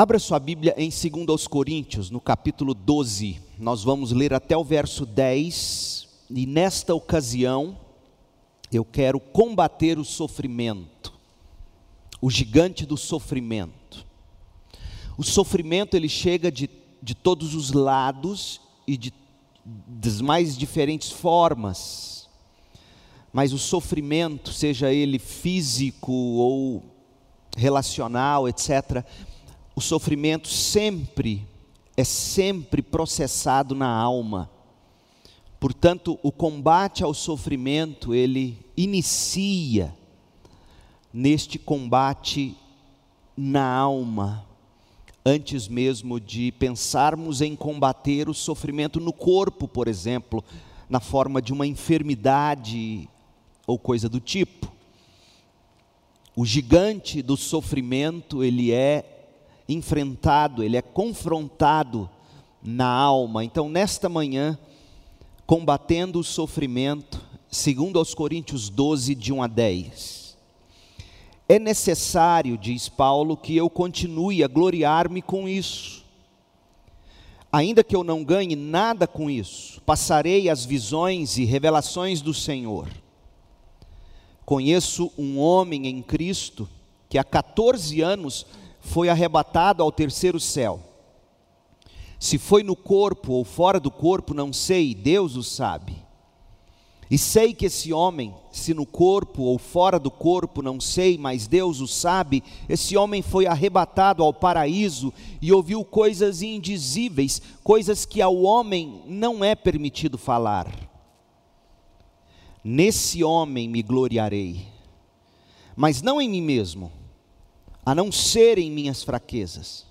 Abra sua Bíblia em 2 Coríntios, no capítulo 12. Nós vamos ler até o verso 10. E nesta ocasião, eu quero combater o sofrimento, o gigante do sofrimento. O sofrimento ele chega de, de todos os lados e de das mais diferentes formas. Mas o sofrimento, seja ele físico ou relacional, etc., o sofrimento sempre é sempre processado na alma. Portanto, o combate ao sofrimento, ele inicia neste combate na alma, antes mesmo de pensarmos em combater o sofrimento no corpo, por exemplo, na forma de uma enfermidade ou coisa do tipo. O gigante do sofrimento, ele é enfrentado, ele é confrontado na alma. Então, nesta manhã, combatendo o sofrimento, segundo aos Coríntios 12, de 1 a 10. É necessário, diz Paulo, que eu continue a gloriar-me com isso. Ainda que eu não ganhe nada com isso, passarei as visões e revelações do Senhor. Conheço um homem em Cristo que há 14 anos foi arrebatado ao terceiro céu. Se foi no corpo ou fora do corpo, não sei, Deus o sabe. E sei que esse homem, se no corpo ou fora do corpo, não sei, mas Deus o sabe, esse homem foi arrebatado ao paraíso e ouviu coisas indizíveis, coisas que ao homem não é permitido falar. Nesse homem me gloriarei, mas não em mim mesmo a não ser em minhas fraquezas.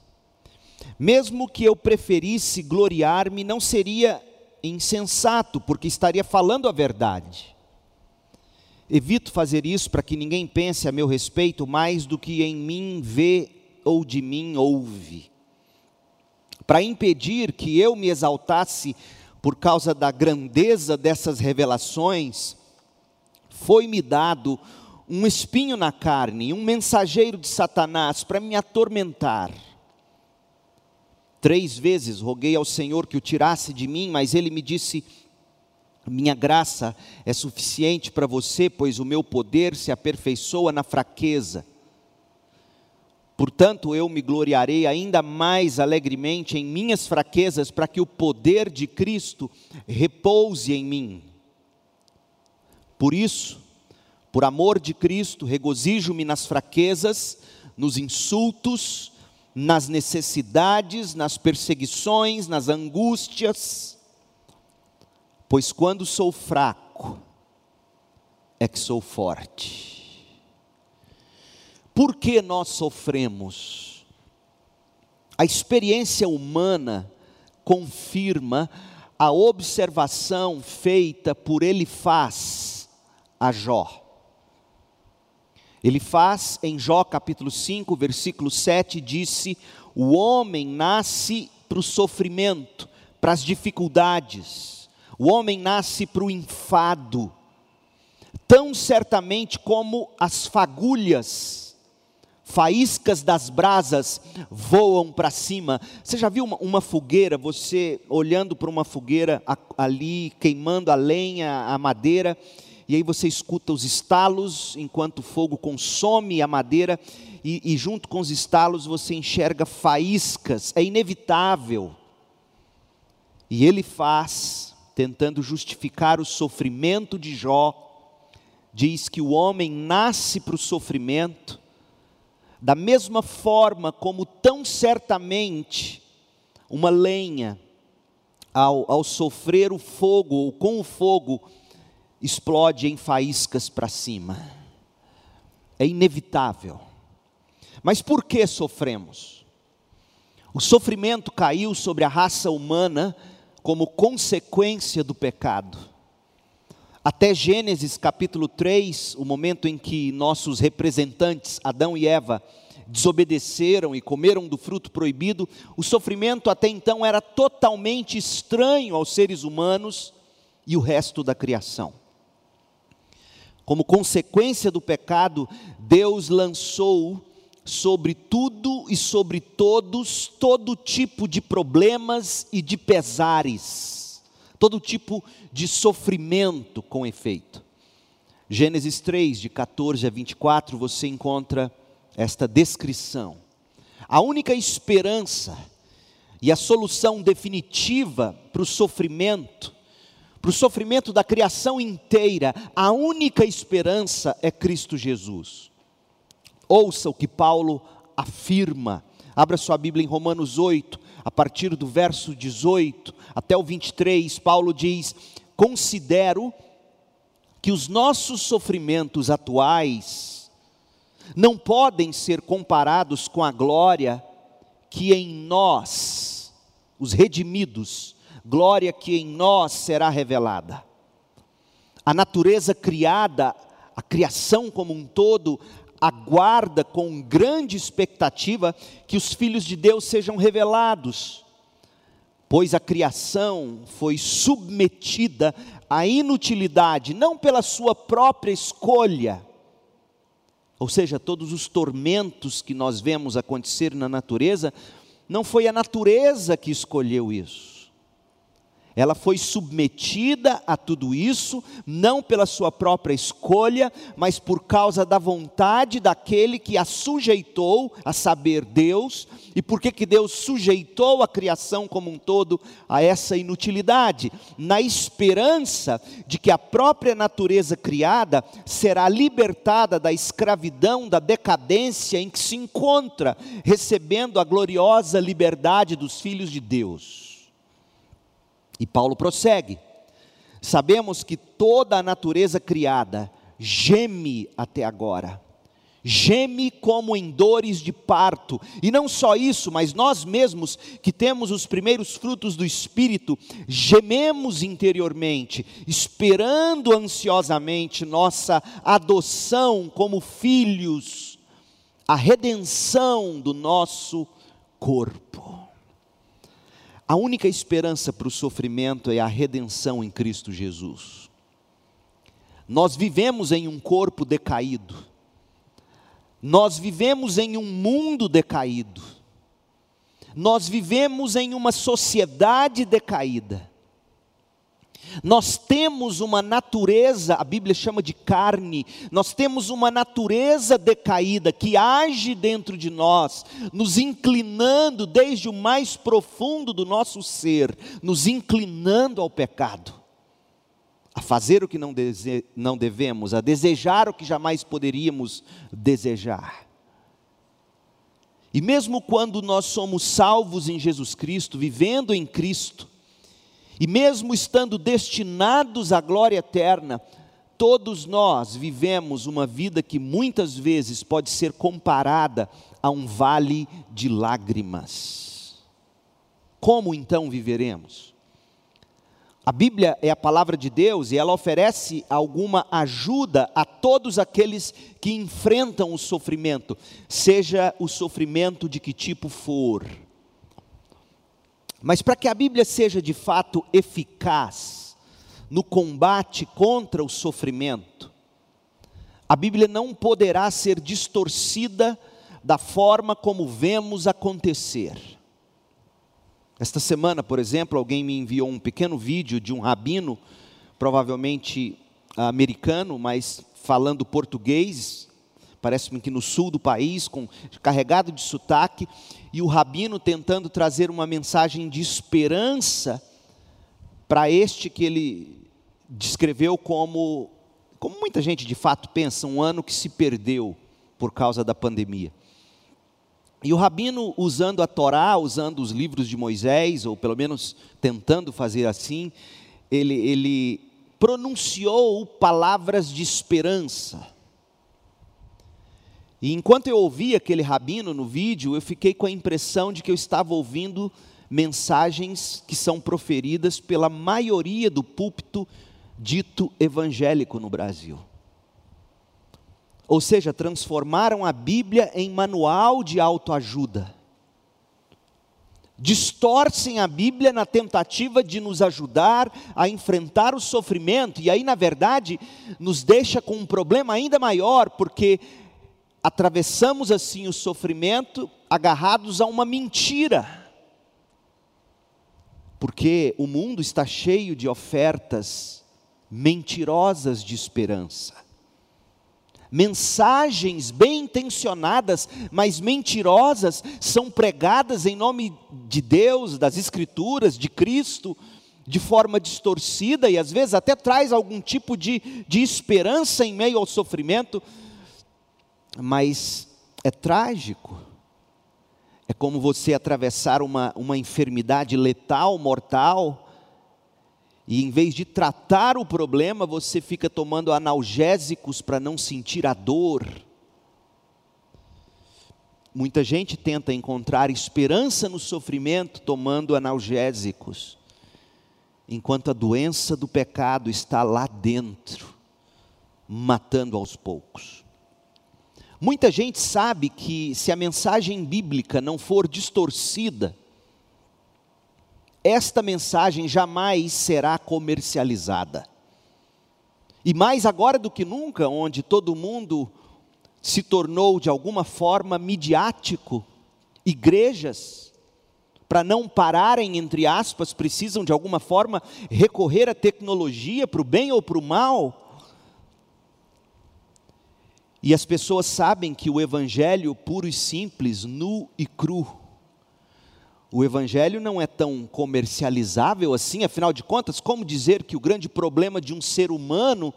Mesmo que eu preferisse gloriar-me, não seria insensato, porque estaria falando a verdade. Evito fazer isso para que ninguém pense a meu respeito mais do que em mim vê ou de mim ouve. Para impedir que eu me exaltasse por causa da grandeza dessas revelações, foi-me dado um espinho na carne, um mensageiro de Satanás para me atormentar. Três vezes roguei ao Senhor que o tirasse de mim, mas ele me disse: Minha graça é suficiente para você, pois o meu poder se aperfeiçoa na fraqueza. Portanto, eu me gloriarei ainda mais alegremente em minhas fraquezas, para que o poder de Cristo repouse em mim. Por isso, por amor de Cristo, regozijo-me nas fraquezas, nos insultos, nas necessidades, nas perseguições, nas angústias, pois quando sou fraco, é que sou forte. Por que nós sofremos? A experiência humana confirma a observação feita por Elifaz a Jó. Ele faz em Jó capítulo 5, versículo 7, disse: O homem nasce para o sofrimento, para as dificuldades, o homem nasce para o enfado, tão certamente como as fagulhas, faíscas das brasas voam para cima. Você já viu uma, uma fogueira, você olhando para uma fogueira ali, queimando a lenha, a madeira, e aí você escuta os estalos enquanto o fogo consome a madeira, e, e junto com os estalos você enxerga faíscas, é inevitável. E ele faz, tentando justificar o sofrimento de Jó, diz que o homem nasce para o sofrimento, da mesma forma como tão certamente uma lenha, ao, ao sofrer o fogo, ou com o fogo, explode em faíscas para cima. É inevitável. Mas por que sofremos? O sofrimento caiu sobre a raça humana como consequência do pecado. Até Gênesis capítulo 3, o momento em que nossos representantes, Adão e Eva, desobedeceram e comeram do fruto proibido, o sofrimento até então era totalmente estranho aos seres humanos e o resto da criação. Como consequência do pecado, Deus lançou sobre tudo e sobre todos, todo tipo de problemas e de pesares, todo tipo de sofrimento com efeito. Gênesis 3, de 14 a 24, você encontra esta descrição. A única esperança e a solução definitiva para o sofrimento, para o sofrimento da criação inteira, a única esperança é Cristo Jesus. Ouça o que Paulo afirma. Abra sua Bíblia em Romanos 8, a partir do verso 18 até o 23, Paulo diz: Considero que os nossos sofrimentos atuais não podem ser comparados com a glória que em nós, os redimidos, glória que em nós será revelada. A natureza criada, a criação como um todo, aguarda com grande expectativa que os filhos de Deus sejam revelados, pois a criação foi submetida à inutilidade, não pela sua própria escolha, ou seja, todos os tormentos que nós vemos acontecer na natureza, não foi a natureza que escolheu isso. Ela foi submetida a tudo isso, não pela sua própria escolha, mas por causa da vontade daquele que a sujeitou, a saber, Deus. E por que, que Deus sujeitou a criação como um todo a essa inutilidade? Na esperança de que a própria natureza criada será libertada da escravidão, da decadência em que se encontra, recebendo a gloriosa liberdade dos filhos de Deus. E Paulo prossegue: Sabemos que toda a natureza criada geme até agora, geme como em dores de parto, e não só isso, mas nós mesmos que temos os primeiros frutos do Espírito, gememos interiormente, esperando ansiosamente nossa adoção como filhos, a redenção do nosso corpo. A única esperança para o sofrimento é a redenção em Cristo Jesus. Nós vivemos em um corpo decaído, nós vivemos em um mundo decaído, nós vivemos em uma sociedade decaída. Nós temos uma natureza, a Bíblia chama de carne, nós temos uma natureza decaída que age dentro de nós, nos inclinando desde o mais profundo do nosso ser, nos inclinando ao pecado, a fazer o que não, dese não devemos, a desejar o que jamais poderíamos desejar. E mesmo quando nós somos salvos em Jesus Cristo, vivendo em Cristo, e mesmo estando destinados à glória eterna, todos nós vivemos uma vida que muitas vezes pode ser comparada a um vale de lágrimas. Como então viveremos? A Bíblia é a palavra de Deus e ela oferece alguma ajuda a todos aqueles que enfrentam o sofrimento, seja o sofrimento de que tipo for. Mas para que a Bíblia seja de fato eficaz no combate contra o sofrimento, a Bíblia não poderá ser distorcida da forma como vemos acontecer. Esta semana, por exemplo, alguém me enviou um pequeno vídeo de um rabino, provavelmente americano, mas falando português, parece-me que no sul do país, com, carregado de sotaque, e o rabino tentando trazer uma mensagem de esperança para este que ele descreveu como, como muita gente de fato pensa, um ano que se perdeu por causa da pandemia. E o rabino, usando a Torá, usando os livros de Moisés, ou pelo menos tentando fazer assim, ele, ele pronunciou palavras de esperança e enquanto eu ouvia aquele rabino no vídeo, eu fiquei com a impressão de que eu estava ouvindo mensagens que são proferidas pela maioria do púlpito dito evangélico no Brasil. Ou seja, transformaram a Bíblia em manual de autoajuda. Distorcem a Bíblia na tentativa de nos ajudar a enfrentar o sofrimento, e aí, na verdade, nos deixa com um problema ainda maior, porque atravessamos assim o sofrimento agarrados a uma mentira. Porque o mundo está cheio de ofertas mentirosas de esperança. Mensagens bem intencionadas, mas mentirosas, são pregadas em nome de Deus, das Escrituras, de Cristo, de forma distorcida e às vezes até traz algum tipo de, de esperança em meio ao sofrimento, mas é trágico. É como você atravessar uma, uma enfermidade letal, mortal, e em vez de tratar o problema, você fica tomando analgésicos para não sentir a dor. Muita gente tenta encontrar esperança no sofrimento tomando analgésicos, enquanto a doença do pecado está lá dentro, matando aos poucos. Muita gente sabe que se a mensagem bíblica não for distorcida, esta mensagem jamais será comercializada. E mais agora do que nunca, onde todo mundo se tornou de alguma forma midiático, igrejas, para não pararem, entre aspas, precisam de alguma forma recorrer à tecnologia para o bem ou para o mal, e as pessoas sabem que o Evangelho puro e simples, nu e cru, o Evangelho não é tão comercializável assim, afinal de contas, como dizer que o grande problema de um ser humano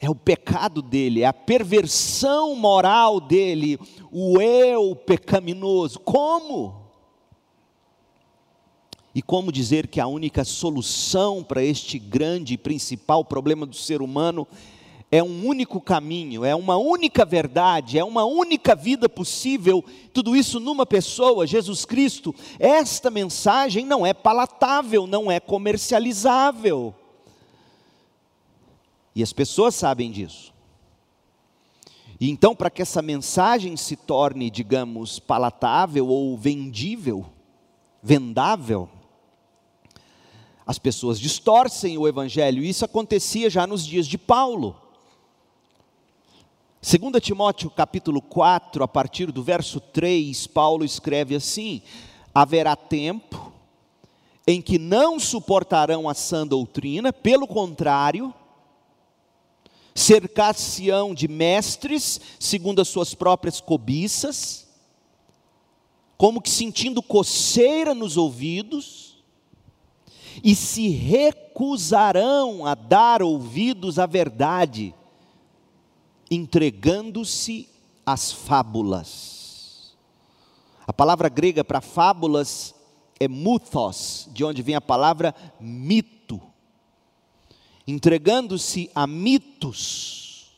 é o pecado dele, é a perversão moral dele, o eu pecaminoso? Como? E como dizer que a única solução para este grande e principal problema do ser humano é um único caminho, é uma única verdade, é uma única vida possível, tudo isso numa pessoa, Jesus Cristo. Esta mensagem não é palatável, não é comercializável. E as pessoas sabem disso. E então, para que essa mensagem se torne, digamos, palatável ou vendível, vendável, as pessoas distorcem o evangelho. Isso acontecia já nos dias de Paulo. 2 Timóteo capítulo 4, a partir do verso 3, Paulo escreve assim: haverá tempo em que não suportarão a sã doutrina, pelo contrário, cercar-se-ão de mestres, segundo as suas próprias cobiças, como que sentindo coceira nos ouvidos, e se recusarão a dar ouvidos à verdade, entregando-se às fábulas. A palavra grega para fábulas é muthos, de onde vem a palavra mito. Entregando-se a mitos,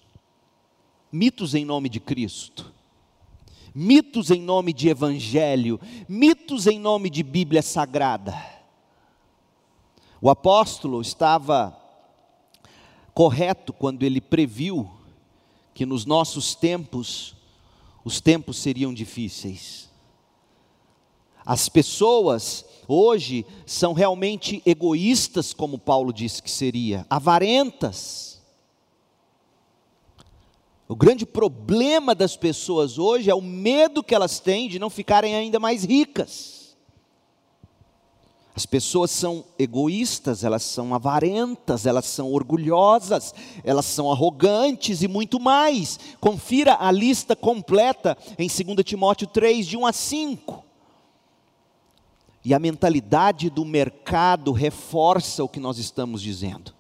mitos em nome de Cristo, mitos em nome de Evangelho, mitos em nome de Bíblia Sagrada. O apóstolo estava correto quando ele previu que nos nossos tempos, os tempos seriam difíceis. As pessoas hoje são realmente egoístas, como Paulo disse que seria, avarentas. O grande problema das pessoas hoje é o medo que elas têm de não ficarem ainda mais ricas. As pessoas são egoístas, elas são avarentas, elas são orgulhosas, elas são arrogantes e muito mais. Confira a lista completa em 2 Timóteo 3, de 1 a 5. E a mentalidade do mercado reforça o que nós estamos dizendo.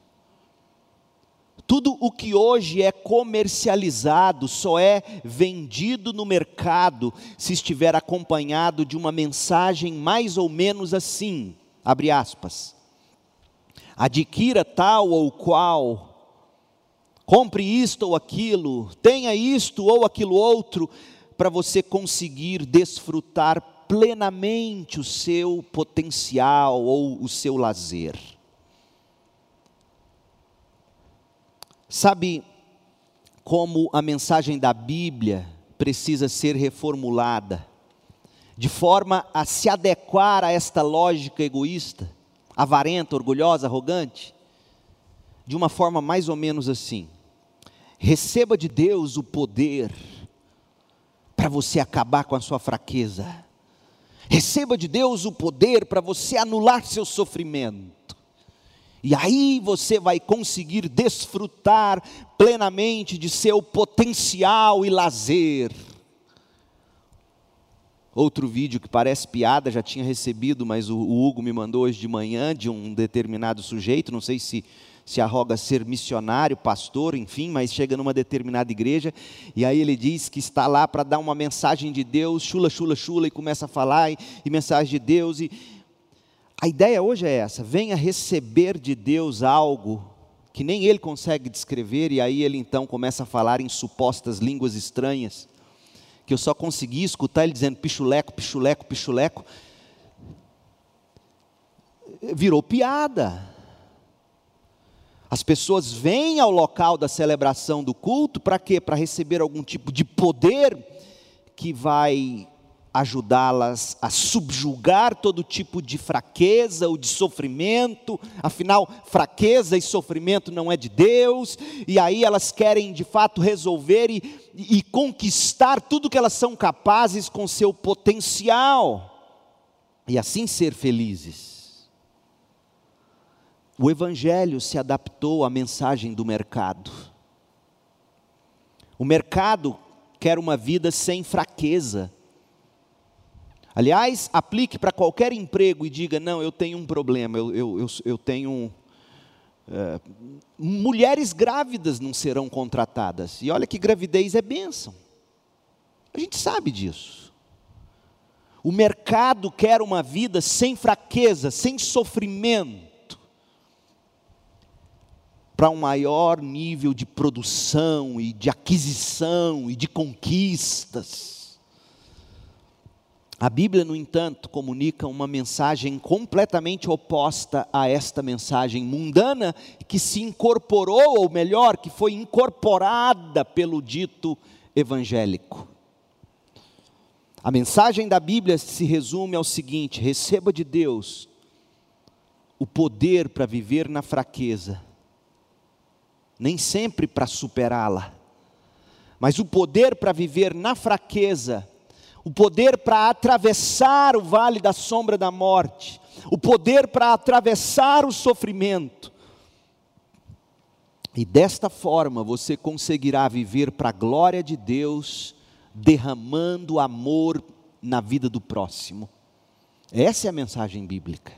Tudo o que hoje é comercializado só é vendido no mercado se estiver acompanhado de uma mensagem mais ou menos assim abre aspas, adquira tal ou qual, compre isto ou aquilo, tenha isto ou aquilo outro, para você conseguir desfrutar plenamente o seu potencial ou o seu lazer. Sabe como a mensagem da Bíblia precisa ser reformulada? De forma a se adequar a esta lógica egoísta, avarenta, orgulhosa, arrogante, de uma forma mais ou menos assim: receba de Deus o poder, para você acabar com a sua fraqueza. Receba de Deus o poder para você anular seu sofrimento. E aí você vai conseguir desfrutar plenamente de seu potencial e lazer. Outro vídeo que parece piada, já tinha recebido, mas o, Hugo me mandou hoje de manhã de um determinado sujeito, não sei se se arroga ser missionário, pastor, enfim, mas chega numa determinada igreja e aí ele diz que está lá para dar uma mensagem de Deus, chula, chula, chula, e começa a falar e, e mensagem de Deus. E a ideia hoje é essa: venha receber de Deus algo que nem ele consegue descrever, e aí ele então começa a falar em supostas línguas estranhas que eu só consegui escutar ele dizendo pichuleco, pichuleco, pichuleco. Virou piada. As pessoas vêm ao local da celebração do culto para quê? Para receber algum tipo de poder que vai ajudá-las a subjugar todo tipo de fraqueza ou de sofrimento, afinal, fraqueza e sofrimento não é de Deus, e aí elas querem de fato resolver e, e conquistar tudo que elas são capazes com seu potencial, e assim ser felizes. O Evangelho se adaptou à mensagem do mercado. O mercado quer uma vida sem fraqueza, Aliás, aplique para qualquer emprego e diga: não, eu tenho um problema, eu, eu, eu, eu tenho. É, mulheres grávidas não serão contratadas. E olha que gravidez é bênção. A gente sabe disso. O mercado quer uma vida sem fraqueza, sem sofrimento, para um maior nível de produção e de aquisição e de conquistas. A Bíblia, no entanto, comunica uma mensagem completamente oposta a esta mensagem mundana que se incorporou, ou melhor, que foi incorporada pelo dito evangélico. A mensagem da Bíblia se resume ao seguinte: receba de Deus o poder para viver na fraqueza, nem sempre para superá-la, mas o poder para viver na fraqueza o poder para atravessar o vale da sombra da morte, o poder para atravessar o sofrimento. E desta forma você conseguirá viver para a glória de Deus, derramando amor na vida do próximo. Essa é a mensagem bíblica.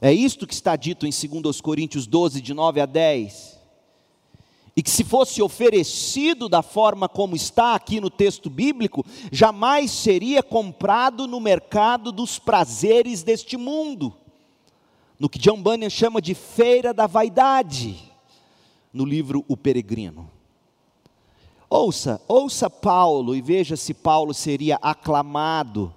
É isto que está dito em 2 Coríntios 12, de 9 a 10 e que se fosse oferecido da forma como está aqui no texto bíblico, jamais seria comprado no mercado dos prazeres deste mundo, no que John Bunyan chama de feira da vaidade, no livro O Peregrino. Ouça, ouça Paulo e veja se Paulo seria aclamado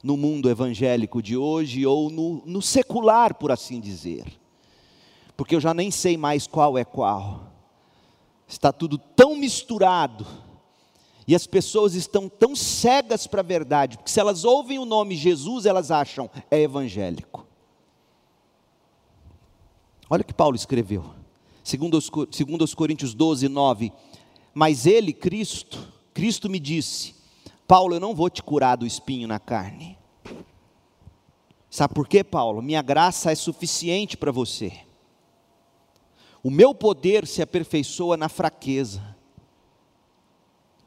no mundo evangélico de hoje ou no, no secular, por assim dizer, porque eu já nem sei mais qual é qual. Está tudo tão misturado. E as pessoas estão tão cegas para a verdade, porque se elas ouvem o nome Jesus, elas acham é evangélico. Olha o que Paulo escreveu, segundo os, segundo os Coríntios 12, 9. Mas ele, Cristo, Cristo me disse: Paulo, eu não vou te curar do espinho na carne. Sabe por quê, Paulo? Minha graça é suficiente para você. O meu poder se aperfeiçoa na fraqueza.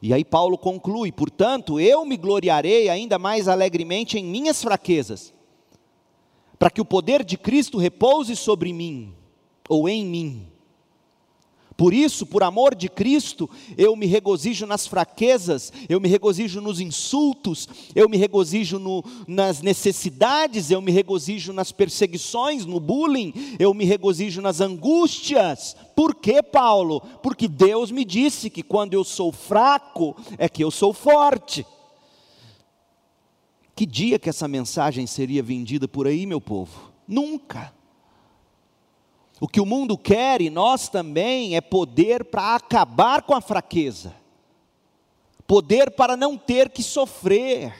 E aí Paulo conclui: portanto, eu me gloriarei ainda mais alegremente em minhas fraquezas, para que o poder de Cristo repouse sobre mim, ou em mim. Por isso, por amor de Cristo, eu me regozijo nas fraquezas, eu me regozijo nos insultos, eu me regozijo no, nas necessidades, eu me regozijo nas perseguições, no bullying, eu me regozijo nas angústias. Por que, Paulo? Porque Deus me disse que quando eu sou fraco, é que eu sou forte. Que dia que essa mensagem seria vendida por aí, meu povo? Nunca. O que o mundo quer e nós também é poder para acabar com a fraqueza, poder para não ter que sofrer.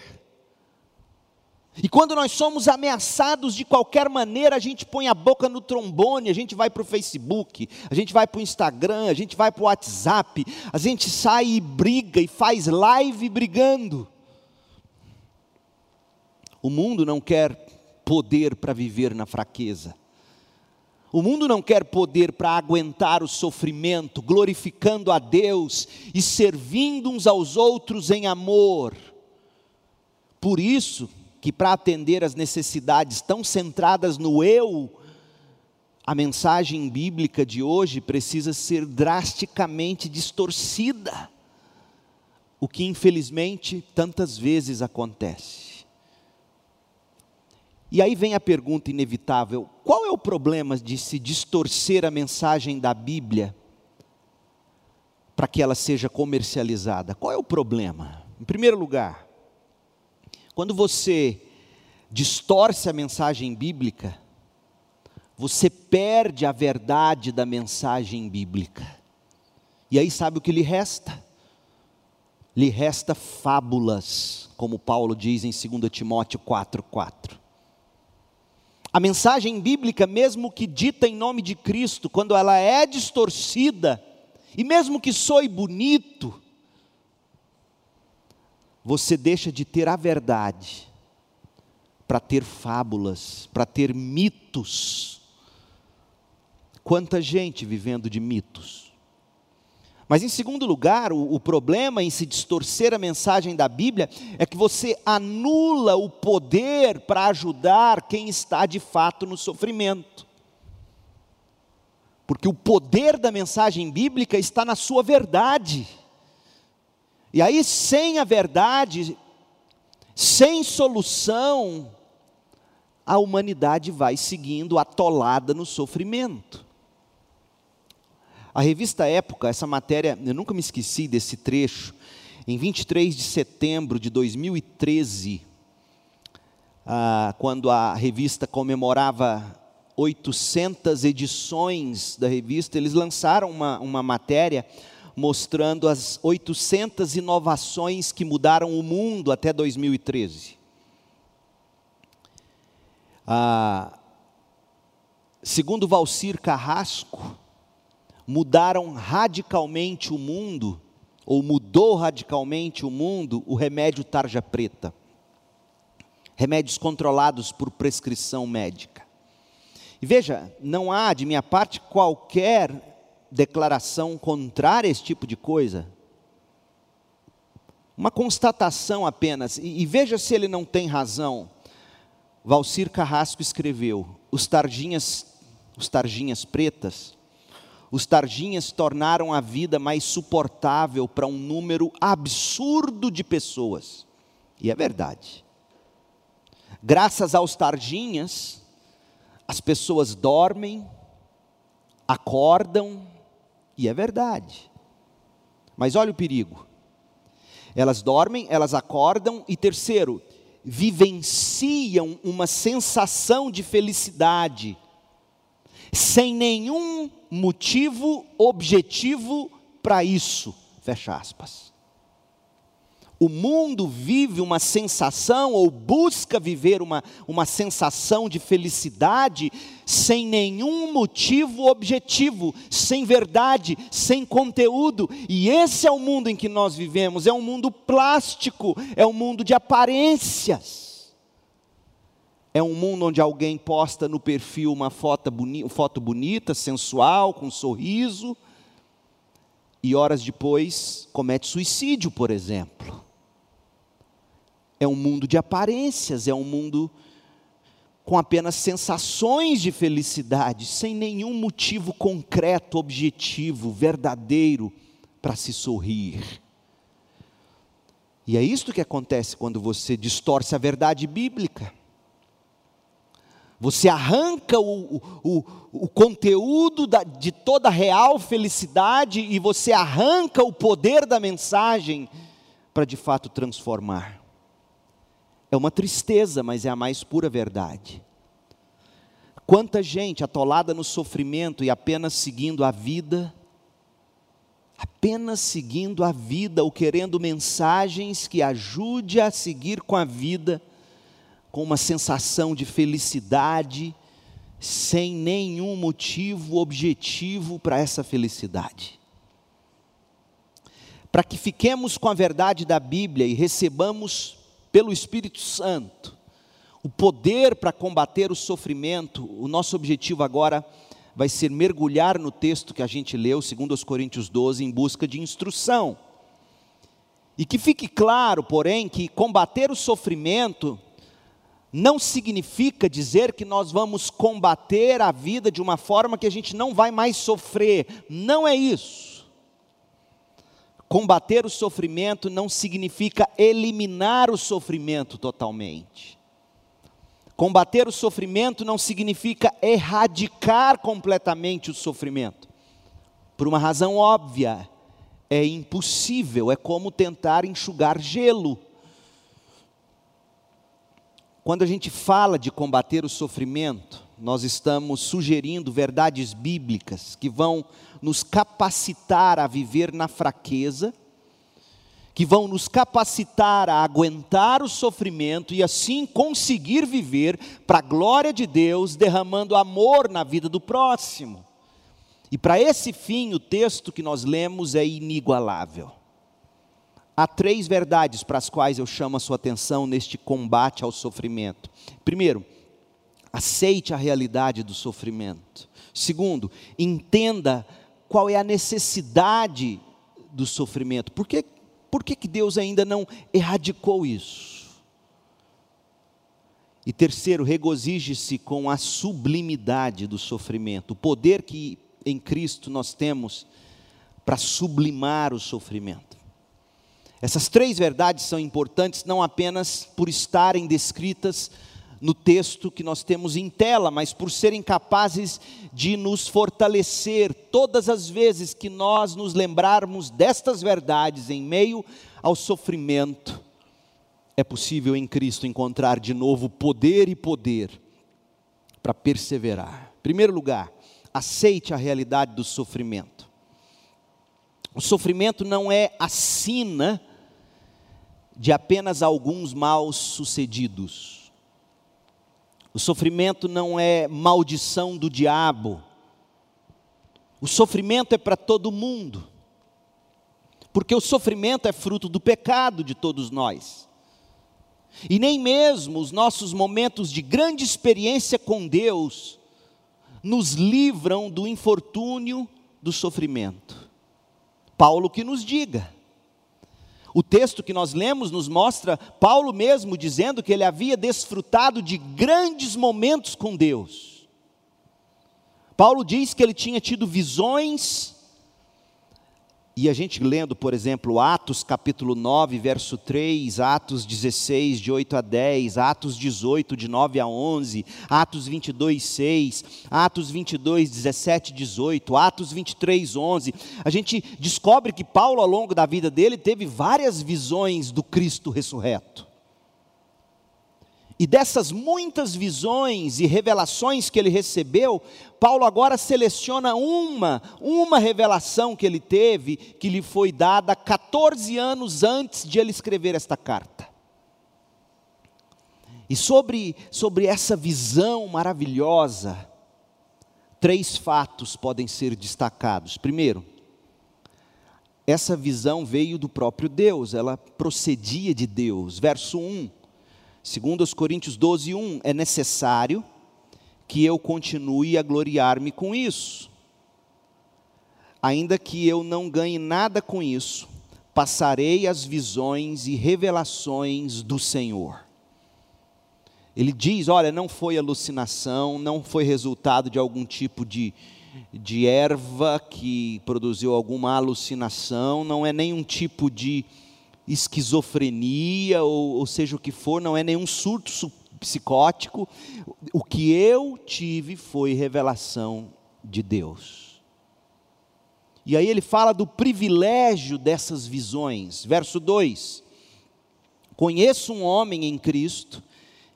E quando nós somos ameaçados de qualquer maneira, a gente põe a boca no trombone, a gente vai para o Facebook, a gente vai para o Instagram, a gente vai para o WhatsApp, a gente sai e briga e faz live brigando. O mundo não quer poder para viver na fraqueza. O mundo não quer poder para aguentar o sofrimento, glorificando a Deus e servindo uns aos outros em amor. Por isso, que para atender às necessidades tão centradas no eu, a mensagem bíblica de hoje precisa ser drasticamente distorcida. O que infelizmente tantas vezes acontece. E aí vem a pergunta inevitável: qual é o problema de se distorcer a mensagem da Bíblia para que ela seja comercializada? Qual é o problema? Em primeiro lugar, quando você distorce a mensagem bíblica, você perde a verdade da mensagem bíblica. E aí sabe o que lhe resta? Lhe resta fábulas, como Paulo diz em 2 Timóteo 4:4. A mensagem bíblica, mesmo que dita em nome de Cristo, quando ela é distorcida, e mesmo que soe bonito, você deixa de ter a verdade para ter fábulas, para ter mitos. Quanta gente vivendo de mitos. Mas, em segundo lugar, o, o, problema em se distorcer a mensagem da Bíblia é que você anula o poder para ajudar quem está de fato no sofrimento. Porque o poder da mensagem bíblica está na sua verdade. E aí, sem a verdade, sem solução, a humanidade vai seguindo atolada no sofrimento. A revista Época, essa matéria, eu nunca me esqueci desse trecho, em 23 de setembro de 2013, ah, quando a revista comemorava 800 edições da revista, eles lançaram uma, uma matéria mostrando as 800 inovações que mudaram o mundo até 2013. Ah, segundo Valcir Carrasco, mudaram radicalmente o mundo, ou mudou radicalmente o mundo, o remédio tarja preta. Remédios controlados por prescrição médica. E veja, não há de minha parte qualquer declaração contrária a esse tipo de coisa. Uma constatação apenas, e, e veja se ele não tem razão. Valcir Carrasco escreveu: os tarjinhas, os tarjinhas pretas, os tarjinhas tornaram a vida mais suportável para um número absurdo de pessoas. E é verdade. Graças aos tarjinhas, as pessoas dormem, acordam, e é verdade. Mas olha o perigo. Elas dormem, elas acordam e terceiro, vivenciam uma sensação de felicidade sem nenhum motivo objetivo para isso. Fecha aspas. O mundo vive uma sensação, ou busca viver uma, uma sensação de felicidade, sem nenhum motivo objetivo, sem verdade, sem conteúdo. E esse é o mundo em que nós vivemos: é um mundo plástico, é um mundo de aparências. É um mundo onde alguém posta no perfil uma foto, boni foto bonita, sensual, com um sorriso, e horas depois comete suicídio, por exemplo é um mundo de aparências, é um mundo com apenas sensações de felicidade, sem nenhum motivo concreto, objetivo, verdadeiro para se sorrir. E é isto que acontece quando você distorce a verdade bíblica. Você arranca o, o, o conteúdo da, de toda a real felicidade e você arranca o poder da mensagem para de fato transformar. É uma tristeza, mas é a mais pura verdade. Quanta gente atolada no sofrimento e apenas seguindo a vida, apenas seguindo a vida ou querendo mensagens que ajude a seguir com a vida, com uma sensação de felicidade, sem nenhum motivo objetivo para essa felicidade. Para que fiquemos com a verdade da Bíblia e recebamos pelo Espírito Santo o poder para combater o sofrimento, o nosso objetivo agora vai ser mergulhar no texto que a gente leu, segundo os Coríntios 12, em busca de instrução. E que fique claro, porém, que combater o sofrimento não significa dizer que nós vamos combater a vida de uma forma que a gente não vai mais sofrer. Não é isso. Combater o sofrimento não significa eliminar o sofrimento totalmente. Combater o sofrimento não significa erradicar completamente o sofrimento. Por uma razão óbvia, é impossível, é como tentar enxugar gelo. Quando a gente fala de combater o sofrimento, nós estamos sugerindo verdades bíblicas que vão nos capacitar a viver na fraqueza que vão nos capacitar a aguentar o sofrimento e assim conseguir viver para a glória de Deus, derramando amor na vida do próximo. E para esse fim, o texto que nós lemos é inigualável. Há três verdades para as quais eu chamo a sua atenção neste combate ao sofrimento. Primeiro, aceite a realidade do sofrimento. Segundo, entenda qual é a necessidade do sofrimento. Por que por que, que Deus ainda não erradicou isso? E terceiro, regozije-se com a sublimidade do sofrimento, o poder que em Cristo nós temos para sublimar o sofrimento. Essas três verdades são importantes não apenas por estarem descritas no texto que nós temos em tela, mas por serem capazes de nos fortalecer todas as vezes que nós nos lembrarmos destas verdades em meio ao sofrimento. É possível em Cristo encontrar de novo poder e poder para perseverar. Em primeiro lugar, aceite a realidade do sofrimento. O sofrimento não é a sina de apenas alguns maus sucedidos o sofrimento não é maldição do diabo. O sofrimento é para todo mundo. Porque o sofrimento é fruto do pecado de todos nós. E nem mesmo os nossos momentos de grande experiência com Deus nos livram do infortúnio do sofrimento. Paulo que nos diga. O texto que nós lemos nos mostra Paulo mesmo dizendo que ele havia desfrutado de grandes momentos com Deus. Paulo diz que ele tinha tido visões e a gente lendo, por exemplo, Atos capítulo 9, verso 3, Atos 16, de 8 a 10, Atos 18, de 9 a 11, Atos 22, 6, Atos 22, 17, 18, Atos 23, 11, a gente descobre que Paulo, ao longo da vida dele, teve várias visões do Cristo ressurreto. E dessas muitas visões e revelações que ele recebeu, Paulo agora seleciona uma, uma revelação que ele teve, que lhe foi dada 14 anos antes de ele escrever esta carta. E sobre, sobre essa visão maravilhosa, três fatos podem ser destacados. Primeiro, essa visão veio do próprio Deus, ela procedia de Deus. Verso 1 Segundo os Coríntios 12, 1, é necessário que eu continue a gloriar-me com isso. Ainda que eu não ganhe nada com isso, passarei as visões e revelações do Senhor. Ele diz: olha, não foi alucinação, não foi resultado de algum tipo de, de erva que produziu alguma alucinação, não é nenhum tipo de esquizofrenia, ou, ou seja o que for, não é nenhum surto psicótico. O que eu tive foi revelação de Deus. E aí ele fala do privilégio dessas visões. Verso 2: Conheço um homem em Cristo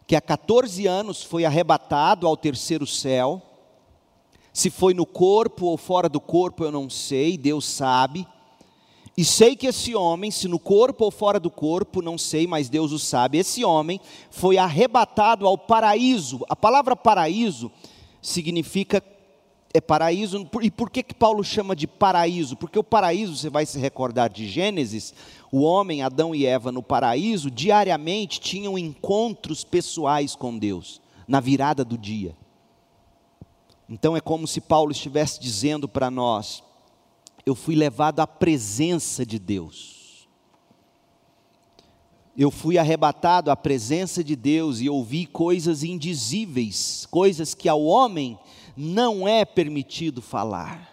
que há 14 anos foi arrebatado ao terceiro céu. Se foi no corpo ou fora do corpo, eu não sei, Deus sabe E sei que esse homem, se no corpo ou fora do corpo, não sei, mas Deus o sabe, esse homem foi arrebatado ao paraíso. A palavra paraíso significa é paraíso. E por que, que Paulo chama de paraíso? Porque o paraíso, você vai se recordar de Gênesis, o homem, Adão e Eva no paraíso, diariamente tinham encontros pessoais com Deus, na virada do dia. Então é como se Paulo estivesse dizendo para nós: eu fui levado à presença de Deus. Eu fui arrebatado à presença de Deus e ouvi coisas indizíveis, coisas que ao homem não é permitido falar.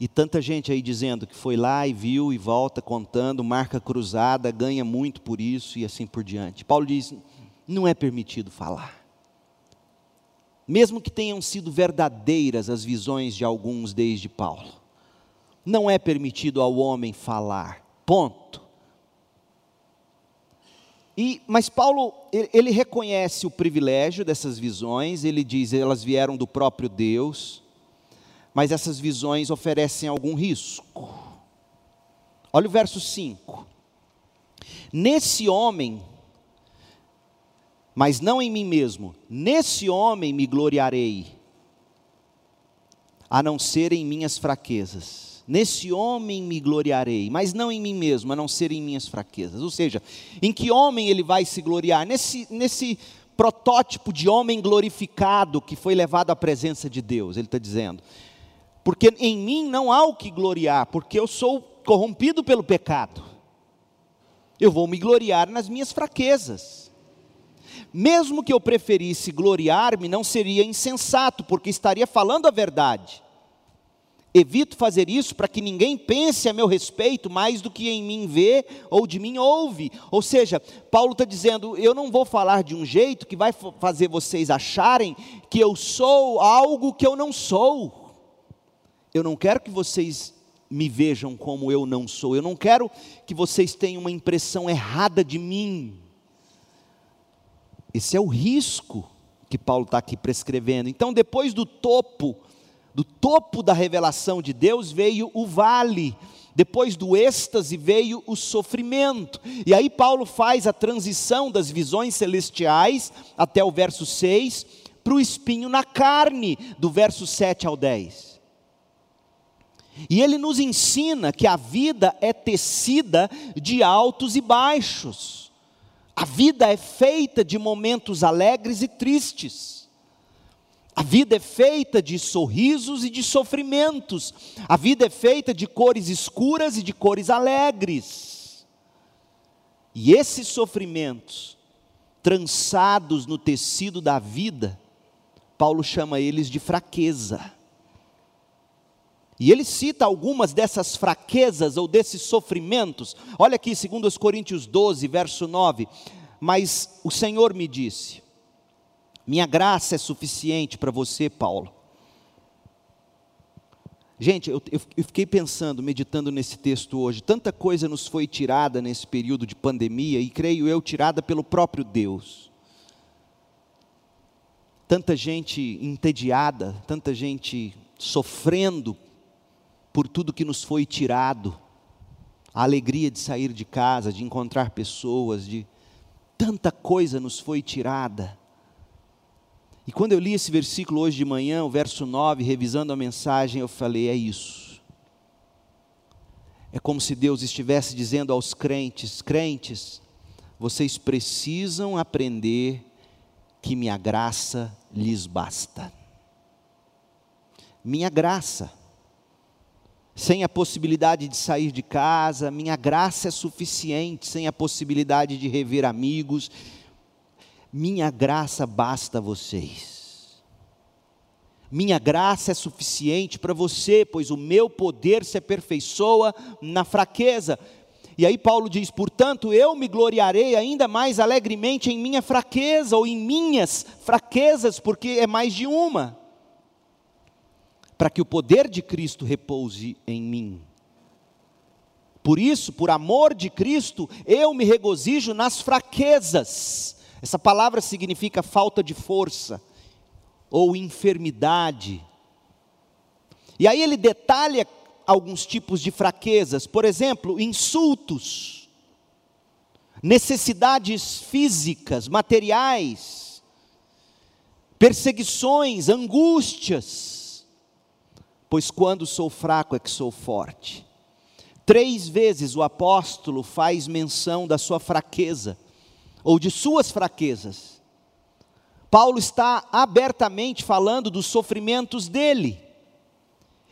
E tanta gente aí dizendo que foi lá e viu e volta contando, marca cruzada, ganha muito por isso e assim por diante. Paulo diz: não é permitido falar. Mesmo que tenham sido verdadeiras as visões de alguns desde Paulo, não é permitido ao homem falar. Ponto. E, mas Paulo, ele, reconhece o privilégio dessas visões, ele diz, elas vieram do próprio Deus, mas essas visões oferecem algum risco. Olha o verso 5. Nesse homem, mas não em mim mesmo, nesse homem me gloriarei, a não ser em minhas fraquezas. Nesse homem me gloriarei, mas não em mim mesmo, a não ser em minhas fraquezas. Ou seja, em que homem ele vai se gloriar? Nesse, nesse protótipo de homem glorificado que foi levado à presença de Deus, ele está dizendo. Porque em mim não há o que gloriar, porque eu sou corrompido pelo pecado. Eu vou me gloriar nas minhas fraquezas. Mesmo que eu preferisse gloriar-me, não seria insensato, porque estaria falando a verdade. Evito fazer isso para que ninguém pense a meu respeito mais do que em mim vê ou de mim ouve. Ou seja, Paulo está dizendo: eu não vou falar de um jeito que vai fazer vocês acharem que eu sou algo que eu não sou. Eu não quero que vocês me vejam como eu não sou. Eu não quero que vocês tenham uma impressão errada de mim. Esse é o risco que Paulo está aqui prescrevendo. Então, depois do topo, do topo da revelação de Deus, veio o vale. Depois do êxtase veio o sofrimento. E aí Paulo faz a transição das visões celestiais, até o verso 6, para o espinho na carne, do verso 7 ao 10. E ele nos ensina que a vida é tecida de altos e baixos. A vida é feita de momentos alegres e tristes. A vida é feita de sorrisos e de sofrimentos. A vida é feita de cores escuras e de cores alegres. E esses sofrimentos, trançados no tecido da vida, Paulo chama eles de fraqueza. E ele cita algumas dessas fraquezas ou desses sofrimentos. Olha aqui, 2 Coríntios 12, verso 9. Mas o Senhor me disse: Minha graça é suficiente para você, Paulo. Gente, eu, eu, fiquei pensando, meditando nesse texto hoje. Tanta coisa nos foi tirada nesse período de pandemia, e creio eu, tirada pelo próprio Deus. Tanta gente entediada, tanta gente sofrendo por tudo que nos foi tirado, a alegria de sair de casa, de encontrar pessoas, de tanta coisa nos foi tirada. E quando eu li esse versículo hoje de manhã, o verso 9, revisando a mensagem, eu falei: é isso. É como se Deus estivesse dizendo aos crentes: crentes, vocês precisam aprender que minha graça lhes basta. Minha graça sem a possibilidade de sair de casa, minha graça é suficiente, sem a possibilidade de rever amigos, minha graça basta a vocês. Minha graça é suficiente para você, pois o meu poder se aperfeiçoa na fraqueza. E aí Paulo diz: portanto, eu me gloriarei ainda mais alegremente em minha fraqueza, ou em minhas fraquezas, porque é mais de uma para que o poder de Cristo repouse em mim. Por isso, por amor de Cristo, eu me regozijo nas fraquezas. Essa palavra significa falta de força ou enfermidade. E aí ele detalha alguns tipos de fraquezas, por exemplo, insultos, necessidades físicas, materiais, perseguições, angústias. Pois quando sou fraco é que sou forte. Três vezes o apóstolo faz menção da sua fraqueza, ou de suas fraquezas. Paulo está abertamente falando dos sofrimentos dele.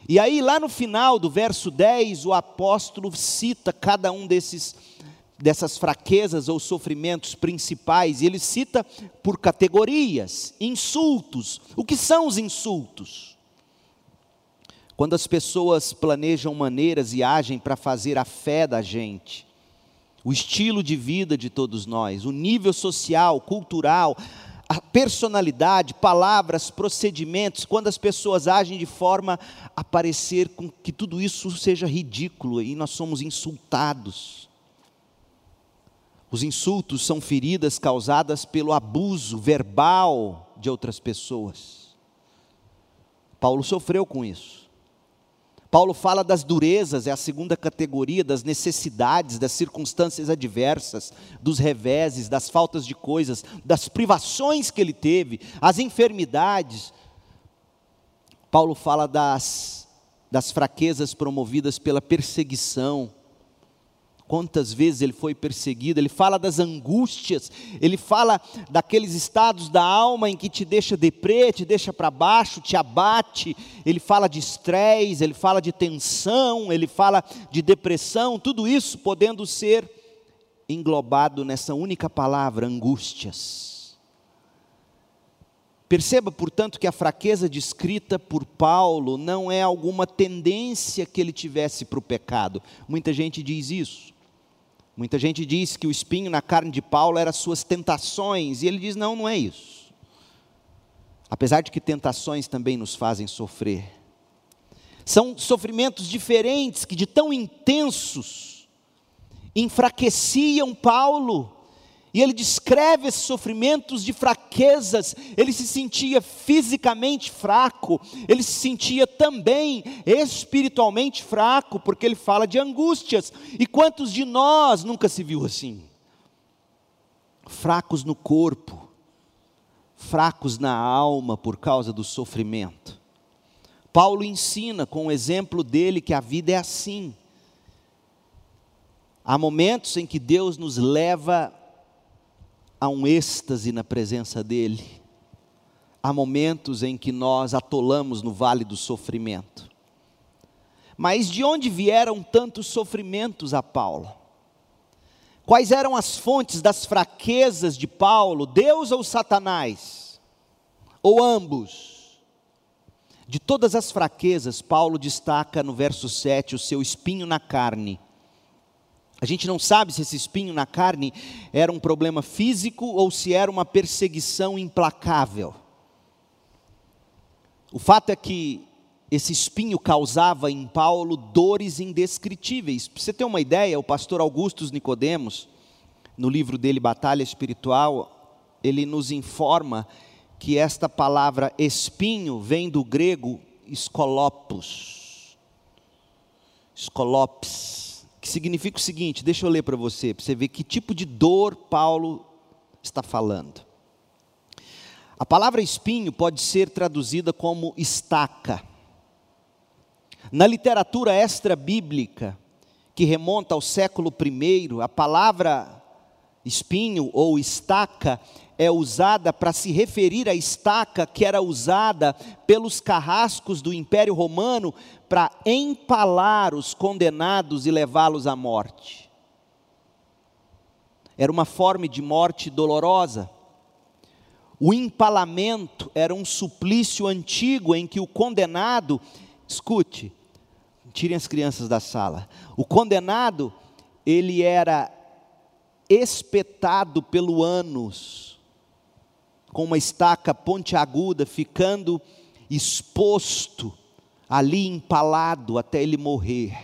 E aí, lá no final do verso 10, o apóstolo cita cada um desses dessas fraquezas ou sofrimentos principais, e ele cita por categorias, insultos. O que são os insultos? Quando as pessoas planejam maneiras e agem para fazer a fé da gente, o estilo de vida de todos nós, o nível social, cultural, a personalidade, palavras, procedimentos, quando as pessoas agem de forma a parecer com que tudo isso seja ridículo e nós somos insultados. Os insultos são feridas causadas pelo abuso verbal de outras pessoas. Paulo sofreu com isso. Paulo fala das durezas, é a segunda categoria, das necessidades, das circunstâncias adversas, dos reveses, das faltas de coisas, das privações que ele teve, as enfermidades. Paulo fala das, das fraquezas promovidas pela perseguição, quantas vezes ele foi perseguido, ele fala das angústias, ele fala daqueles estados da alma em que te deixa deprê, te deixa para baixo, te abate, ele fala de estresse, ele fala de tensão, ele fala de depressão, tudo isso podendo ser englobado nessa única palavra, angústias. Perceba, portanto, que a fraqueza descrita por Paulo não é alguma tendência que ele tivesse para o pecado. Muita gente diz isso. Muita gente diz que o espinho na carne de Paulo era suas tentações, e ele diz: não, não é isso. Apesar de que tentações também nos fazem sofrer. São sofrimentos diferentes que, de tão intensos, enfraqueciam Paulo e ele descreve esses sofrimentos de fraquezas. Ele se sentia fisicamente fraco, ele se sentia também espiritualmente fraco, porque ele fala de angústias. E quantos de nós nunca se viu assim? Fracos no corpo, fracos na alma por causa do sofrimento. Paulo ensina com o exemplo dele que a vida é assim. Há momentos em que Deus nos leva há um êxtase na presença dEle. Há momentos em que nós atolamos no vale do sofrimento. Mas de onde vieram tantos sofrimentos a Paulo? Quais eram as fontes das fraquezas de Paulo, Deus ou Satanás? Ou ambos? De todas as fraquezas, Paulo destaca no verso 7 o seu espinho na carne a gente não sabe se esse espinho na carne era um problema físico ou se era uma perseguição implacável. O fato é que esse espinho causava em Paulo dores indescritíveis. Para você ter uma ideia, o pastor Augustus Nicodemos, no livro dele Batalha Espiritual, ele nos informa que esta palavra espinho vem do grego escolopos. Escolopes que significa o seguinte: deixa eu ler para você, para você ver que tipo de dor Paulo está falando. A palavra espinho pode ser traduzida como estaca. Na literatura extra-bíblica, que remonta ao século I, a palavra espinho ou estaca é usada para se referir à estaca que era usada pelos carrascos do Império Romano para empalar os condenados e levá-los à morte. Era uma forma de morte dolorosa. O empalamento era um suplício antigo em que o condenado, escute, tirem as crianças da sala. O condenado, ele era espetado pelo ânus, com uma estaca pontiaguda, ficando exposto ali empalado até ele morrer.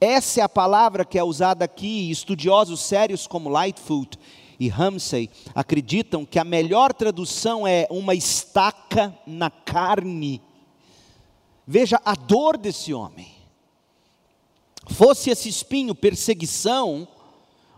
Essa é a palavra que é usada aqui, estudiosos sérios como Lightfoot e Ramsey acreditam que a melhor tradução é uma estaca na carne. Veja a dor desse homem. Fosse esse espinho perseguição,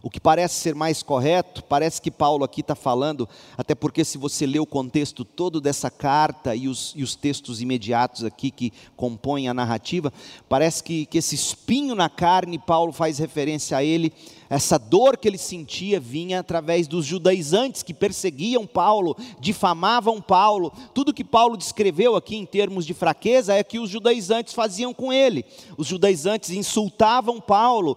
o que parece ser mais correto, parece que Paulo aqui está falando, até porque se você lê o contexto todo dessa carta e os, e os textos imediatos aqui que compõem a narrativa, parece que, que esse espinho na carne, Paulo faz referência a ele, essa dor que ele sentia vinha através dos judaizantes que perseguiam Paulo, difamavam Paulo. Tudo que Paulo descreveu aqui em termos de fraqueza é que os judaizantes faziam com ele. Os judaizantes insultavam Paulo,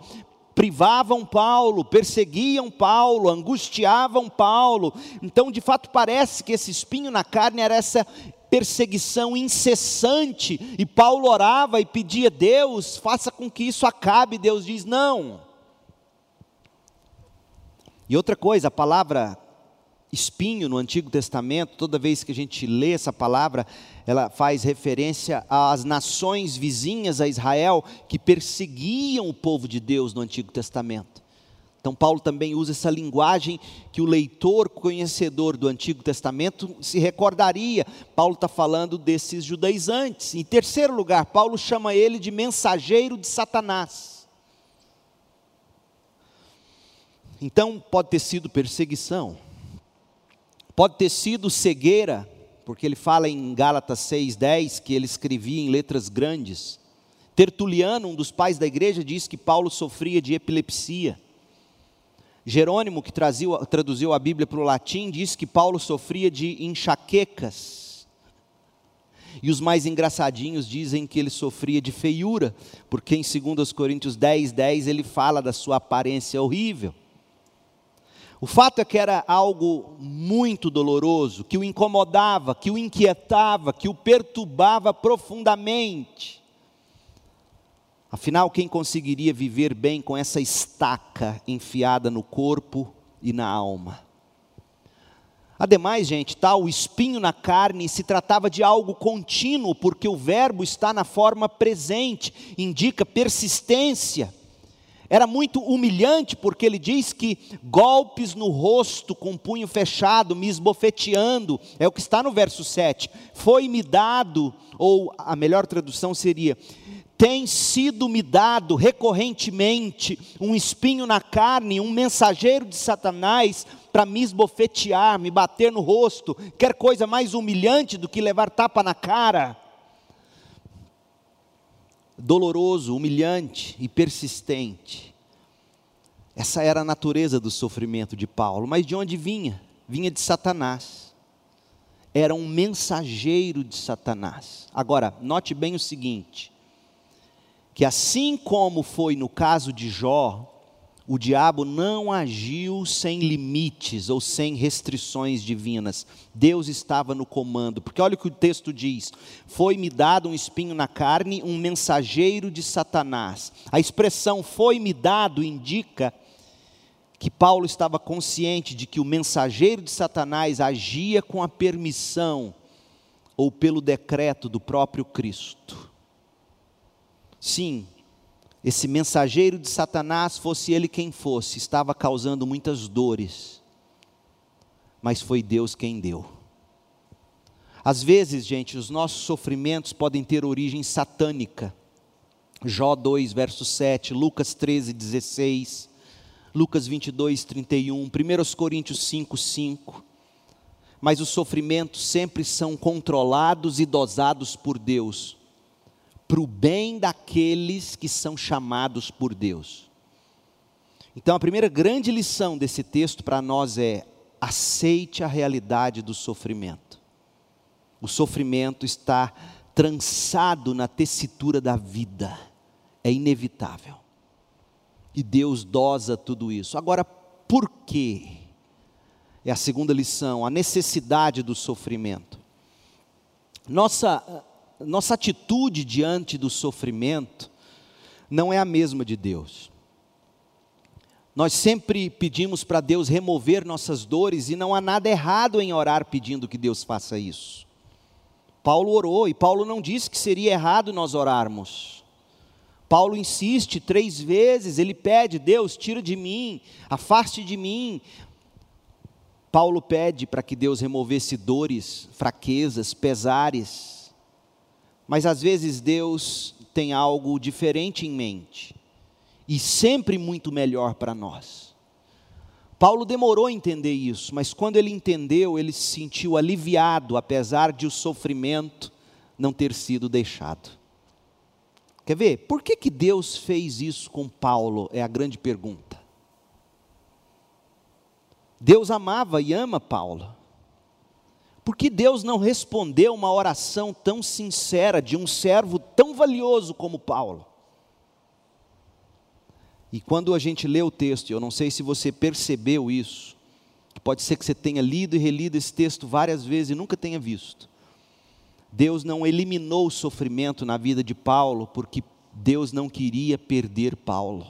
privavam Paulo, perseguiam Paulo, angustiavam Paulo. Então, de fato, parece que esse espinho na carne era essa perseguição incessante, e Paulo orava e pedia: Deus, faça com que isso acabe. Deus diz: não. E outra coisa, a palavra espinho no Antigo Testamento, toda vez que a gente lê essa palavra, ela faz referência às nações vizinhas a Israel que perseguiam o povo de Deus no Antigo Testamento. Então, Paulo também usa essa linguagem que o leitor conhecedor do Antigo Testamento se recordaria. Paulo está falando desses judaizantes. Em terceiro lugar, Paulo chama ele de mensageiro de Satanás. Então, pode ter sido perseguição, Pode ter sido cegueira, porque ele fala em Gálatas 6,10 que ele escrevia em letras grandes. Tertuliano, um dos pais da igreja, diz que Paulo sofria de epilepsia. Jerônimo, que trazia, traduziu a Bíblia para o latim, diz que Paulo sofria de enxaquecas. E os mais engraçadinhos dizem que ele sofria de feiura, porque em 2 Coríntios 10, 10 ele fala da sua aparência horrível. O fato é que era algo muito doloroso, que o incomodava, que o inquietava, que o perturbava profundamente. Afinal, quem conseguiria viver bem com essa estaca enfiada no corpo e na alma? Ademais, gente, tal o espinho na carne se tratava de algo contínuo, porque o verbo está na forma presente, indica persistência. Era muito humilhante, porque ele diz que golpes no rosto com punho fechado, me esbofeteando, é o que está no verso 7. Foi-me dado, ou a melhor tradução seria: tem sido me dado recorrentemente um espinho na carne, um mensageiro de Satanás para me esbofetear, me bater no rosto. Quer coisa mais humilhante do que levar tapa na cara? Doloroso, humilhante e persistente. Essa era a natureza do sofrimento de Paulo, mas de onde vinha? Vinha de Satanás. Era um mensageiro de Satanás. Agora, note bem o seguinte: que assim como foi no caso de Jó, o diabo não agiu sem limites ou sem restrições divinas. Deus estava no comando. Porque olha o que o texto diz: Foi-me dado um espinho na carne, um mensageiro de Satanás. A expressão foi-me dado indica que Paulo estava consciente de que o mensageiro de Satanás agia com a permissão ou pelo decreto do próprio Cristo. Sim, esse mensageiro de Satanás, fosse ele quem fosse, estava causando muitas dores, mas foi Deus quem deu. Às vezes, gente, os nossos sofrimentos podem ter origem satânica. Jó 2, verso 7, Lucas 13, 16, Lucas 22, 31, 1 Coríntios 5, 5. Mas os sofrimentos sempre são controlados e dosados por Deus para o bem daqueles que são chamados por Deus. Então, a primeira grande lição desse texto para nós é: aceite a realidade do sofrimento. O sofrimento está trançado na tessitura da vida, é inevitável. E Deus dosa tudo isso. Agora, por quê? É a segunda lição, a necessidade do sofrimento. Nossa nossa atitude diante do sofrimento não é a mesma de Deus. Nós sempre pedimos para Deus remover nossas dores e não há nada errado em orar pedindo que Deus faça isso. Paulo orou e Paulo não disse que seria errado nós orarmos. Paulo insiste três vezes, ele pede: Deus, tira de mim, afaste de mim. Paulo pede para que Deus removesse dores, fraquezas, pesares. Mas às vezes Deus tem algo diferente em mente. e sempre muito melhor para nós. Paulo demorou a entender isso, mas quando ele entendeu, ele se sentiu aliviado, apesar de o sofrimento não ter sido deixado. Quer ver? Por que, que Deus fez isso com Paulo? É a grande pergunta. Deus amava e ama Paulo. Por que Deus não respondeu uma oração tão sincera de um servo tão valioso como Paulo? E quando a gente lê o texto, eu não sei se você percebeu isso, pode ser que você tenha lido e relido esse texto várias vezes e nunca tenha visto. Deus não eliminou o sofrimento na vida de Paulo, porque Deus não queria perder Paulo.